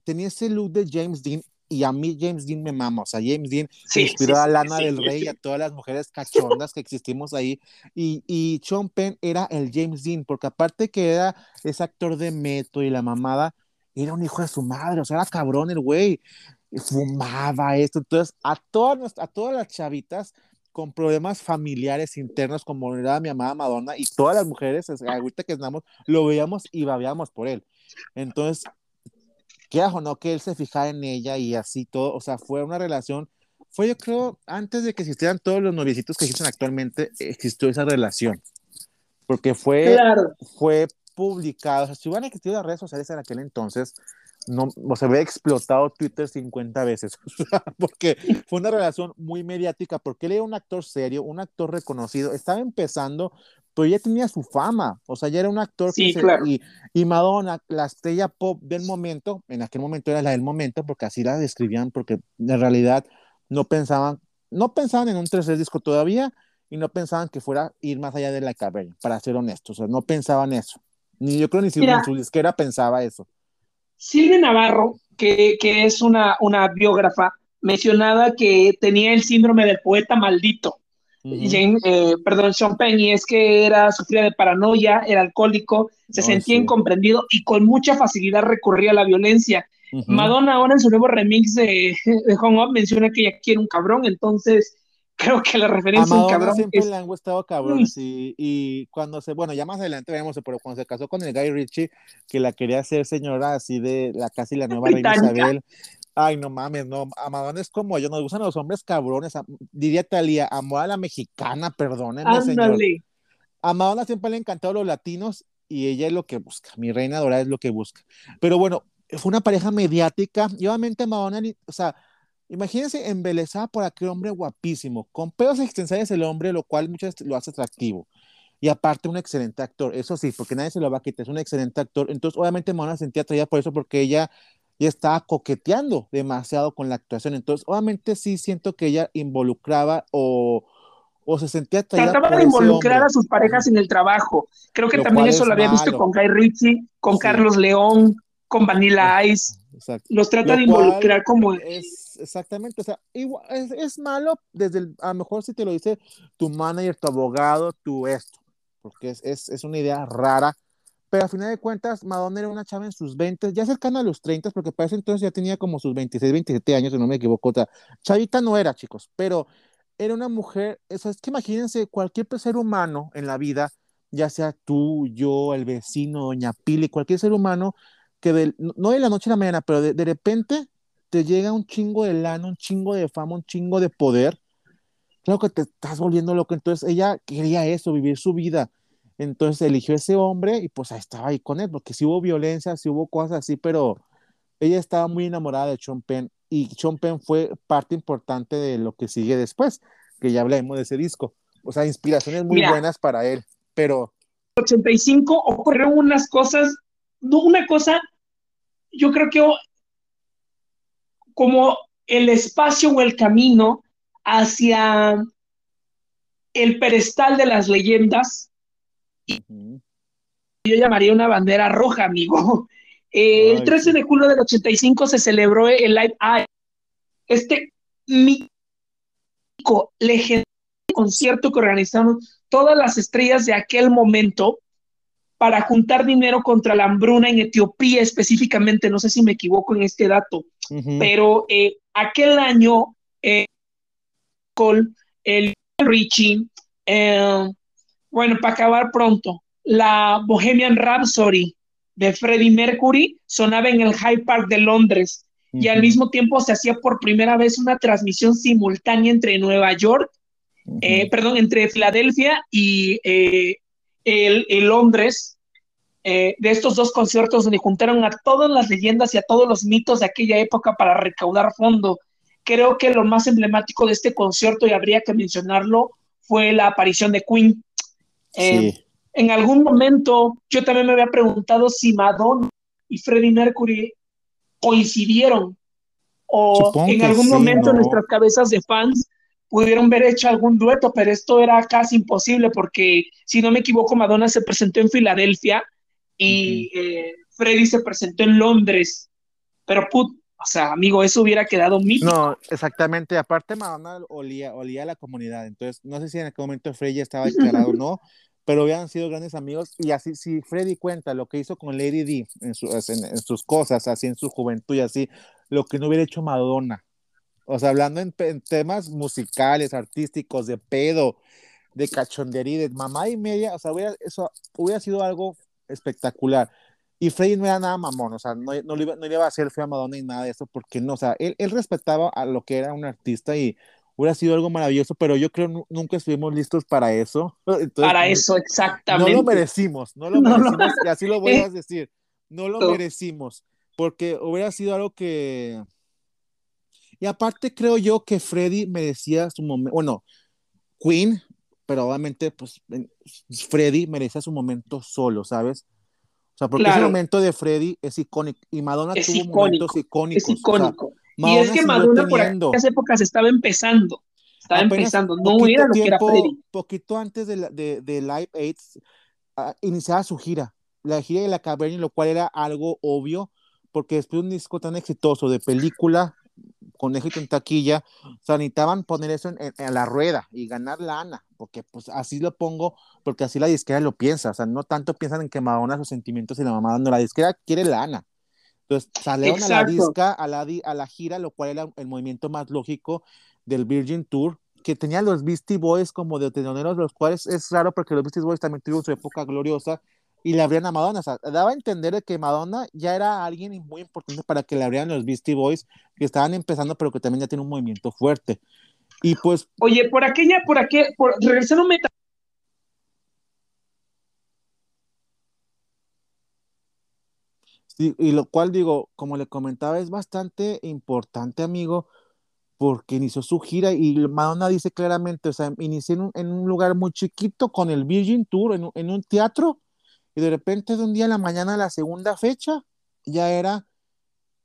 tenía ese look de James Dean y a mí James Dean me mama, o sea, James Dean inspiró a Lana del Rey y a todas las mujeres cachondas que existimos ahí, y, y Sean Penn era el James Dean, porque aparte que era ese actor de Meto y la mamada, era un hijo de su madre, o sea, era cabrón el güey, fumaba esto, entonces a todas, a todas las chavitas con problemas familiares internos, como era mi amada Madonna, y todas las mujeres, ahorita que estamos, lo veíamos y babeamos por él. Entonces, qué o no que él se fijara en ella y así todo, o sea, fue una relación, fue yo creo, antes de que existieran todos los noviecitos que existen actualmente, existió esa relación, porque fue, fue publicado, o sea, si hubieran existido las redes sociales en aquel entonces, no, o se había explotado Twitter 50 veces, (laughs) porque fue una relación muy mediática, porque él era un actor serio, un actor reconocido, estaba empezando, pero ya tenía su fama, o sea, ya era un actor sí, claro. y, y, Madonna, la estrella pop del momento, en aquel momento era la del momento, porque así la describían, porque en realidad no pensaban, no pensaban en un tercer disco todavía y no pensaban que fuera ir más allá de la carrera, para ser honestos, o sea, no pensaban eso. Ni yo creo ni si en su disquera pensaba eso. Silvia Navarro, que, que es una, una biógrafa, mencionaba que tenía el síndrome del poeta maldito. Eh, perdón, Sean Penn, y es que era, sufría de paranoia, era alcohólico, se sentía incomprendido y con mucha facilidad recurría a la violencia. Madonna ahora en su nuevo remix de, (laughs) de Home Up menciona que ella quiere un cabrón, entonces creo que la referencia a un cabrón siempre le han gustado cabrones y, y, cuando se, bueno, ya más adelante veremos, pero cuando se casó con el Guy Ritchie, que la quería hacer señora así de la casi la nueva reina Isabel, ay, no mames, no, a Madonna es como yo, nos gustan los hombres cabrones, diría Talía, amor a la mexicana, perdónenme, señor. A Madonna siempre le han encantado los latinos y ella es lo que busca, mi reina dorada es lo que busca. Pero bueno, fue una pareja mediática y obviamente Madonna, o sea, Imagínense embelesada por aquel hombre guapísimo, con pedos extensibles el hombre, lo cual muchas veces lo hace atractivo. Y aparte, un excelente actor, eso sí, porque nadie se lo va a quitar, es un excelente actor. Entonces, obviamente, Mona sentía atraída por eso, porque ella ya estaba coqueteando demasiado con la actuación. Entonces, obviamente, sí siento que ella involucraba o, o se sentía atraída. Trataba de involucrar a sus parejas en el trabajo. Creo que también eso lo había visto con Guy Ritchie, con Carlos León, con Vanilla Ice. Los trata de involucrar como... Es, exactamente, o sea, es, malo desde el, a lo mejor si te lo dice tu manager, tu abogado, tu esto, porque es, es, es una idea rara, pero a final de cuentas, Madonna era una chava en sus 20, ya cercana a los 30, porque para ese entonces ya tenía como sus 26, 27 años, si no me equivoco, o sea, chavita no era, chicos, pero era una mujer, eso es que imagínense, cualquier ser humano en la vida, ya sea tú, yo, el vecino, doña Pili, cualquier ser humano, que no de la noche a la mañana, pero de, repente te llega un chingo de lana, un chingo de fama, un chingo de poder, claro que te estás volviendo loco. Entonces ella quería eso, vivir su vida. Entonces eligió ese hombre y pues ahí estaba ahí con él, porque sí hubo violencia, sí hubo cosas así, pero ella estaba muy enamorada de Sean Penn y Sean Penn fue parte importante de lo que sigue después, que ya hablemos de ese disco. O sea, inspiraciones muy buenas para él, pero... 85 ocurrieron unas cosas una cosa, yo creo que como el espacio o el camino hacia el pedestal de las leyendas. Yo llamaría una bandera roja, amigo. (laughs) el 13 de julio del 85 se celebró el Live Aid, este mítico, legendario concierto que organizaron todas las estrellas de aquel momento para juntar dinero contra la hambruna en Etiopía específicamente, no sé si me equivoco en este dato, pero eh, aquel año, eh, el Richie, eh, bueno, para acabar pronto, la Bohemian Rhapsody de Freddie Mercury sonaba en el Hyde Park de Londres y al mismo tiempo se hacía por primera vez una transmisión simultánea entre Nueva York, perdón, entre Filadelfia y el, Londres eh, de estos dos conciertos donde juntaron a todas las leyendas y a todos los mitos de aquella época para recaudar fondo. Creo que lo más emblemático de este concierto, y habría que mencionarlo, fue la aparición de Queen. Eh, en algún momento yo también me había preguntado si Madonna y Freddie Mercury coincidieron o en algún momento en nuestras cabezas de fans pudieron haber hecho algún dueto, pero esto era casi imposible porque, si no me equivoco, Madonna se presentó en Filadelfia y uh Freddy se presentó en Londres. Pero, put, o sea, amigo, eso hubiera quedado mítico. No, exactamente. Aparte, Madonna olía, olía a la comunidad. Entonces, no sé si en aquel momento Freddy estaba declarado o no, pero hubieran sido grandes amigos. Y así, si Freddy cuenta lo que hizo con Lady D en, en sus cosas, así en su juventud y así, lo que no hubiera hecho Madonna o sea, hablando en, temas musicales, artísticos, de pedo, de cachondería, de mamá y media, o sea, hubiera, eso hubiera sido algo espectacular. Y Freddy no era nada mamón, o sea, no, no, le, iba, no le iba a hacer feo a Madonna ni nada de eso, porque no, o sea, él, él respetaba a lo que era un artista y hubiera sido algo maravilloso, pero yo creo nunca estuvimos listos para eso. (laughs) para eso, exactamente. No lo merecimos, (laughs) no lo merecimos, y así lo voy a (laughs) decir, no lo merecimos, porque hubiera sido algo que, y aparte creo yo que Freddy merecía su momento, bueno, Queen, pero obviamente pues Freddy merecía su momento solo, ¿sabes? O sea, porque ese momento de Freddy es icónico y Madonna tuvo momentos icónicos. Es icónico. y es que Madonna por aquellas épocas estaba empezando. Estaba empezando, no era lo que era Freddy. Poquito antes de, de, de Live Aids, uh, iniciaba su gira, la gira de la caverna, lo cual era algo obvio, porque después de un disco tan exitoso de película, con éxito en taquilla, o sea, necesitaban poner eso en, la rueda y ganar lana, porque pues así lo pongo, porque así la disquera lo piensa, o sea, no tanto piensan en que Madonna sus sentimientos y la mamá dando la disquera quiere lana. Entonces salieron a la disca, a la, a la gira, lo cual era el movimiento más lógico del Virgin Tour, que tenía los Beastie Boys como de teloneros, los cuales es raro porque los Beastie Boys también tuvieron su época gloriosa, y le abrían a Madonna. O sea, daba a entender que Madonna ya era alguien muy importante para que le abrieran los Beastie Boys, que estaban empezando, pero que también ya tiene un movimiento fuerte. Y pues. Oye, por aquella, por aquel, por, regresando meta. Sí, y lo cual digo, como le comentaba, es bastante importante, amigo, porque inició su gira y Madonna dice claramente, o sea, inicié en un, lugar muy chiquito con el Virgin Tour, en, en un teatro, y de repente de un día a la mañana, la segunda fecha, ya era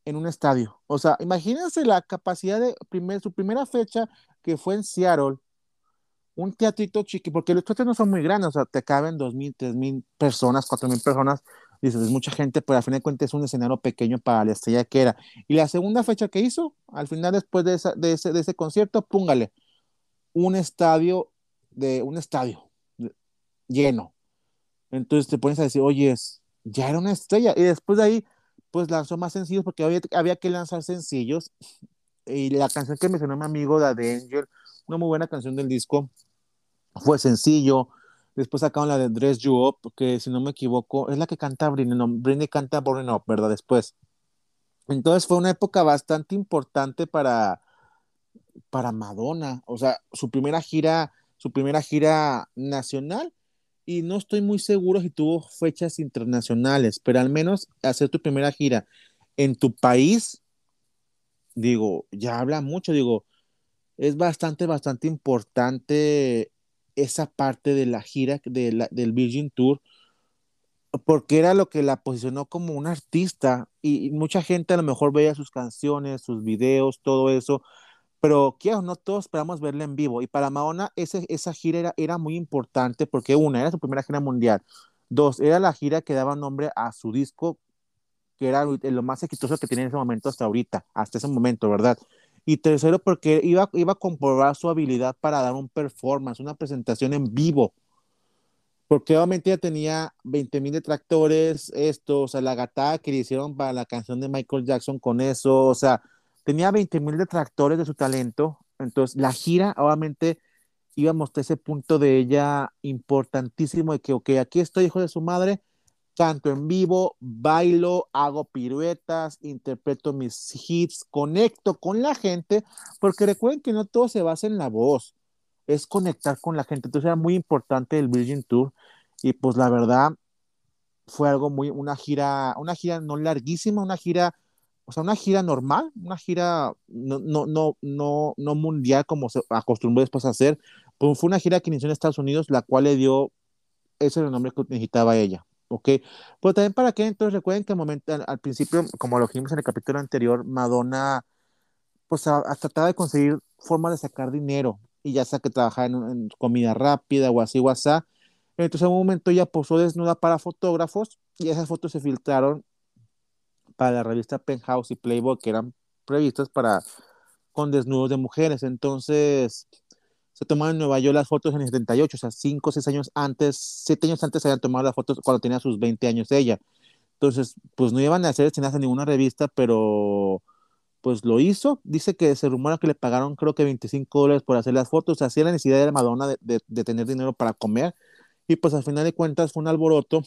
en un estadio. O sea, imagínense la capacidad de primer, su primera fecha que fue en Seattle, un teatrito chiqui, porque los teatros no son muy grandes, o sea, te caben dos mil, tres mil personas, cuatro mil personas, dices, es mucha gente, pero al final de cuentas es un escenario pequeño para la estrella que era. Y la segunda fecha que hizo, al final después de, de, ese, de ese concierto, póngale un estadio, de un estadio lleno. Entonces te pones a decir, oye, ya era una estrella. Y después de ahí, pues lanzó más sencillos porque había, había que lanzar sencillos. Y la canción que mencionó mi amigo, la de Angel, una muy buena canción del disco, fue sencillo. Después sacaron la de Dress You Up, que si no me equivoco, es la que canta Britney, no, Britney canta Burning Up, ¿verdad? Después. Entonces fue una época bastante importante para, para Madonna. O sea, su primera gira, su primera gira nacional y no estoy muy seguro si tuvo fechas internacionales, pero al menos hacer tu primera gira en tu país, digo, ya habla mucho, digo, es bastante, bastante importante esa parte de la gira de del Virgin Tour, porque era lo que la posicionó como un artista y, mucha gente a lo mejor veía sus canciones, sus videos, todo eso, pero quiero no todos esperamos verla en vivo. Y para Madonna ese, esa gira era, era muy importante porque una, era su primera gira mundial. Dos, era la gira que daba nombre a su disco, que era lo más exitoso que tenía en ese momento hasta ahorita, hasta ese momento, ¿verdad? Y tercero, porque iba, iba a comprobar su habilidad para dar un performance, una presentación en vivo. Porque obviamente ya tenía 20 mil detractores, esto, o sea, la gatada que le hicieron para la canción de Michael Jackson con eso, o sea, tenía 20 mil detractores de su talento. Entonces, la gira, obviamente, íbamos a ese punto de ella importantísimo de que, ok, aquí estoy, hijo de su madre, canto en vivo, bailo, hago piruetas, interpreto mis hits, conecto con la gente, porque recuerden que no todo se basa en la voz, es conectar con la gente. Entonces era muy importante el Virgin Tour y pues la verdad fue algo muy, una gira, una gira no larguísima, una gira, o sea, una gira normal, una gira no, no, no, no, no mundial como se acostumbró después a hacer, pues fue una gira que inició en Estados Unidos, la cual le dio ese nombre que necesitaba ella. ¿ok? Pero también para que entonces recuerden que al, momento, al, principio, como lo dijimos en el capítulo anterior, Madonna pues a, trataba de conseguir formas de sacar dinero y ya sea que trabajaba en, comida rápida o así o así. Entonces en un momento ella posó desnuda para fotógrafos y esas fotos se filtraron para la revista Penthouse y Playboy que eran previstas para con desnudos de mujeres. Entonces se tomaron en Nueva York las fotos en el 78, o sea, 5 o 6 años antes, 7 años antes habían tomado las fotos cuando tenía sus 20 años ella. Entonces, pues no iban a hacer escenas en ninguna revista, pero pues lo hizo. Dice que se rumora que le pagaron creo que 25 dólares por hacer las fotos. Hacía la necesidad de Madonna de, de, tener dinero para comer. Y pues al final de cuentas fue un alboroto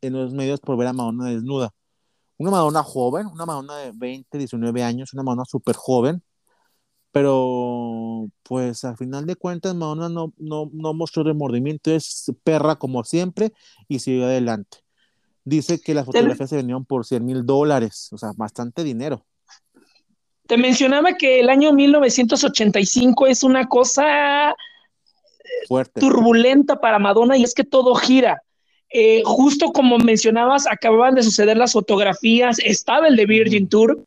en los medios por ver a Madonna desnuda. Una Madonna joven, una Madonna de 20, 19 años, una Madonna súper joven, pero pues al final de cuentas Madonna no, no, no mostró remordimiento, es perra como siempre y siguió adelante. Dice que las fotografías se vendieron por 100 mil dólares, o sea, bastante dinero. Te mencionaba que el año 1985 es una cosa Fuerte. turbulenta para Madonna y es que todo gira. Eh, justo como mencionabas, acababan de suceder las fotografías, estaba el de Virgin Tour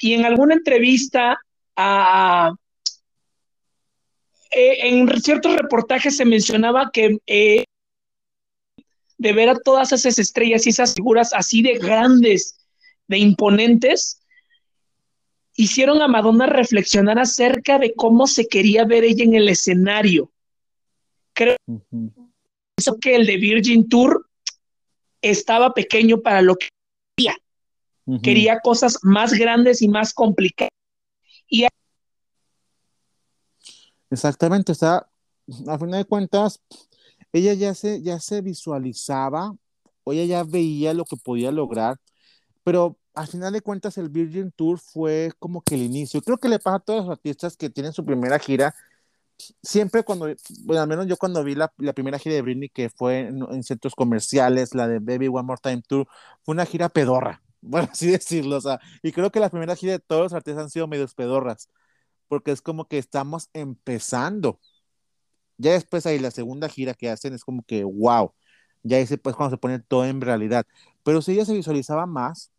y en alguna entrevista a, eh, en ciertos reportajes se mencionaba que eh, de ver a todas esas estrellas y esas figuras así de grandes, de imponentes, hicieron a Madonna reflexionar acerca de cómo se quería ver ella en el escenario. Creo que el de Virgin Tour estaba pequeño para lo que quería. Quería cosas más grandes y más complicadas. Exactamente, o sea, a final de cuentas, ella ya se, ya se visualizaba, o ella ya veía lo que podía lograr, pero al final de cuentas el Virgin Tour fue como que el inicio. Creo que le pasa a todos los artistas que tienen su primera gira, siempre cuando, bueno, al menos yo cuando vi la, la primera gira de Britney, que fue en, en, centros comerciales, la de Baby One More Time Tour, fue una gira pedorra, (laughs) bueno, así decirlo, o sea, y creo que la primera gira de todos los artistas han sido medios pedorras porque es como que estamos empezando. Ya después ahí la segunda gira que hacen es como que, wow, ya ese pues cuando se pone todo en realidad. Pero si ella se visualizaba más,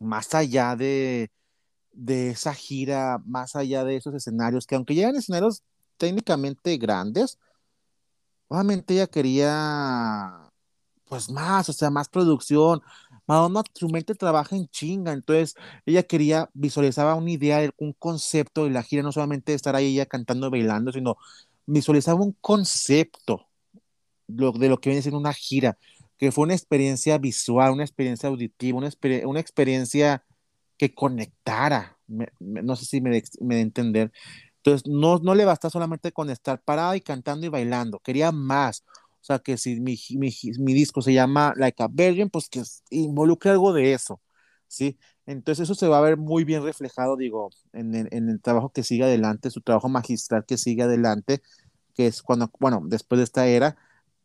más allá de, de esa gira, más allá de esos escenarios, que aunque llegan escenarios técnicamente grandes, obviamente ella quería pues más, o sea, más producción, Madonna su mente trabaja en chinga, entonces ella quería, visualizaba una idea, un concepto de la gira, no solamente estar ahí ella cantando, bailando, sino visualizaba un concepto de lo que viene siendo una gira, que fue una experiencia visual, una experiencia auditiva, una, una experiencia que conectara, no sé si me, me de entender. Entonces, no, no le basta solamente con estar parada y cantando y bailando, quería más. O sea, que si mi, mi, disco se llama Like a Virgin, pues que involucre algo de eso, ¿sí? Entonces eso se va a ver muy bien reflejado, digo, en, en, el trabajo que sigue adelante, su trabajo magistral que sigue adelante, que es cuando, bueno, después de esta era,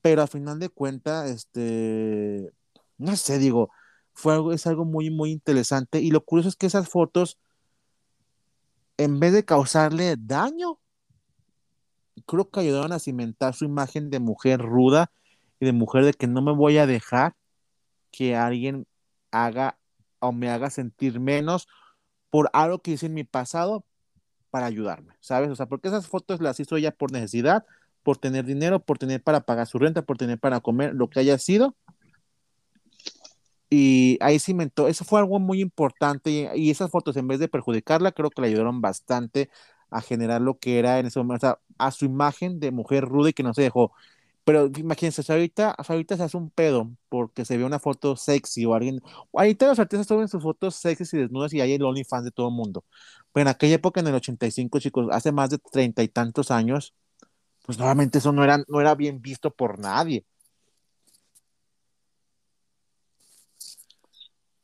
pero al final de cuentas, este, no sé, digo, fue algo, es algo muy, muy interesante y lo curioso es que esas fotos, en vez de causarle daño, creo que ayudaron a cimentar su imagen de mujer ruda y de mujer de que no me voy a dejar que alguien haga o me haga sentir menos por algo que hice en mi pasado, para ayudarme, ¿sabes? O sea, porque esas fotos las hizo ella por necesidad, por tener dinero, por tener para pagar su renta, por tener para comer, lo que haya sido. Y ahí cimentó, eso fue algo muy importante y, esas fotos en vez de perjudicarla, creo que le ayudaron bastante a generar lo que era en ese momento, o sea, a su imagen de mujer ruda y que no se dejó. Pero imagínense, ahorita, ahorita se hace un pedo porque se ve una foto sexy o alguien. Ahorita los artistas suben sus fotos sexy y desnudas y hay el OnlyFans de todo el mundo. Pero en aquella época, en el 85, chicos, hace más de treinta y tantos años, pues nuevamente eso no era, no era bien visto por nadie.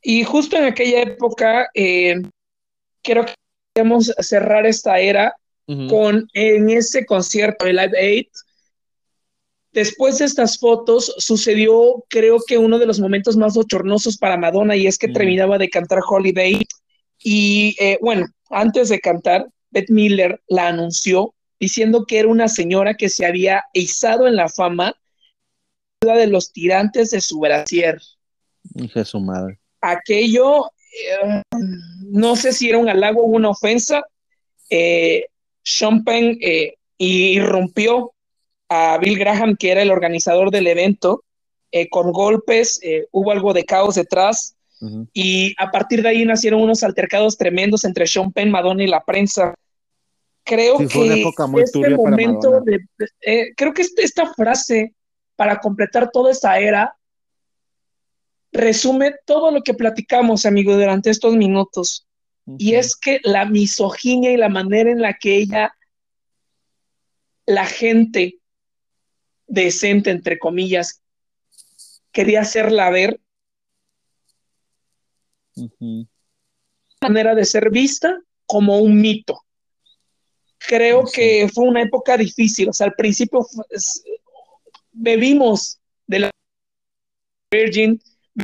Y justo en aquella época, eh, creo que podemos cerrar esta era con en ese concierto de Live Aid. Después de estas fotos sucedió, creo que uno de los momentos más bochornosos para Madonna y es que terminaba de cantar Holiday y eh, bueno, antes de cantar, Beth Miller la anunció diciendo que era una señora que se había izado en la fama de los tirantes de su brasier. Hija su madre. Aquello, eh, no sé si era un halago o una ofensa. Eh, Sean Penn eh, irrumpió a Bill Graham, que era el organizador del evento, eh, con golpes, hubo algo de caos detrás. Y a partir de ahí nacieron unos altercados tremendos entre Sean Penn, Madonna y la prensa. Creo que este momento eh, creo que este, esta frase para completar toda esta era resume todo lo que platicamos, amigo, durante estos minutos. Y es que la misoginia y la manera en la que ella, la gente decente, entre comillas, quería hacerla ver, manera de ser vista como un mito. Creo que fue una época difícil, o sea, al principio bebimos de la Virgin,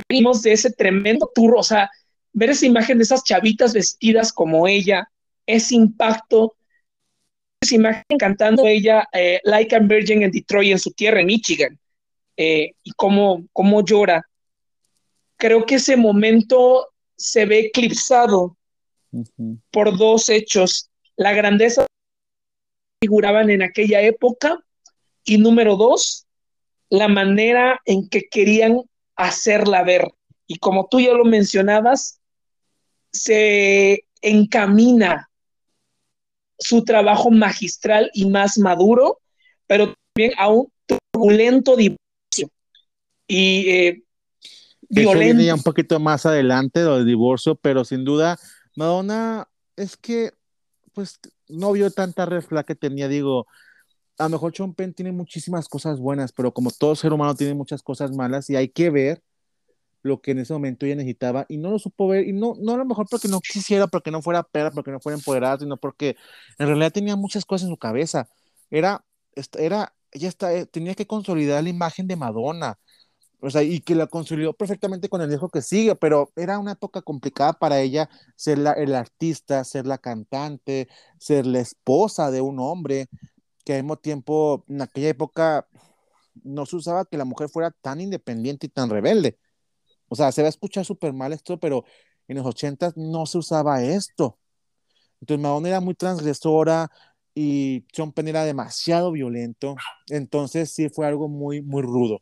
bebimos de ese tremendo tour, o sea, ver esa imagen de esas chavitas vestidas como ella, ese impacto, esa imagen cantando ella eh, Like a Virgin en Detroit, en su tierra, en Michigan, eh, y cómo, cómo llora. Creo que ese momento se ve eclipsado por dos hechos, la grandeza figuraban en aquella época y número dos, la manera en que querían hacerla ver. Y como tú ya lo mencionabas, se encamina su trabajo magistral y más maduro, pero también a un turbulento divorcio. Y eh, violento. ya un poquito más adelante lo del divorcio, pero sin duda, Madonna es que, pues, no vio tanta red que tenía, digo, a lo mejor Chompen tiene muchísimas cosas buenas, pero como todo ser humano tiene muchas cosas malas y hay que ver lo que en ese momento ella necesitaba y no lo supo ver y no, no a lo mejor porque no quisiera, porque no fuera perra, porque no fuera empoderada, sino porque en realidad tenía muchas cosas en su cabeza. Era, era, ella está, eh, tenía que consolidar la imagen de Madonna, o sea, y que la consolidó perfectamente con el hijo que sigue, pero era una época complicada para ella ser la, el artista, ser la cantante, ser la esposa de un hombre, que al mismo tiempo, en aquella época, no se usaba que la mujer fuera tan independiente y tan rebelde. O sea, se va a escuchar súper mal esto, pero en los ochentas no se usaba esto. Entonces Madonna era muy transgresora y John Penn era demasiado violento. Entonces sí fue algo muy, muy rudo.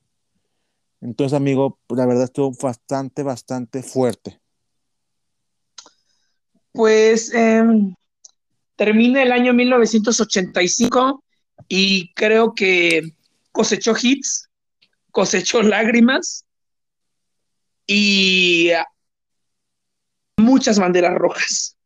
Entonces, amigo, la verdad estuvo bastante, bastante fuerte. Pues em, termina el año 1985 y creo que cosechó hits, cosechó lágrimas y muchas banderas rojas.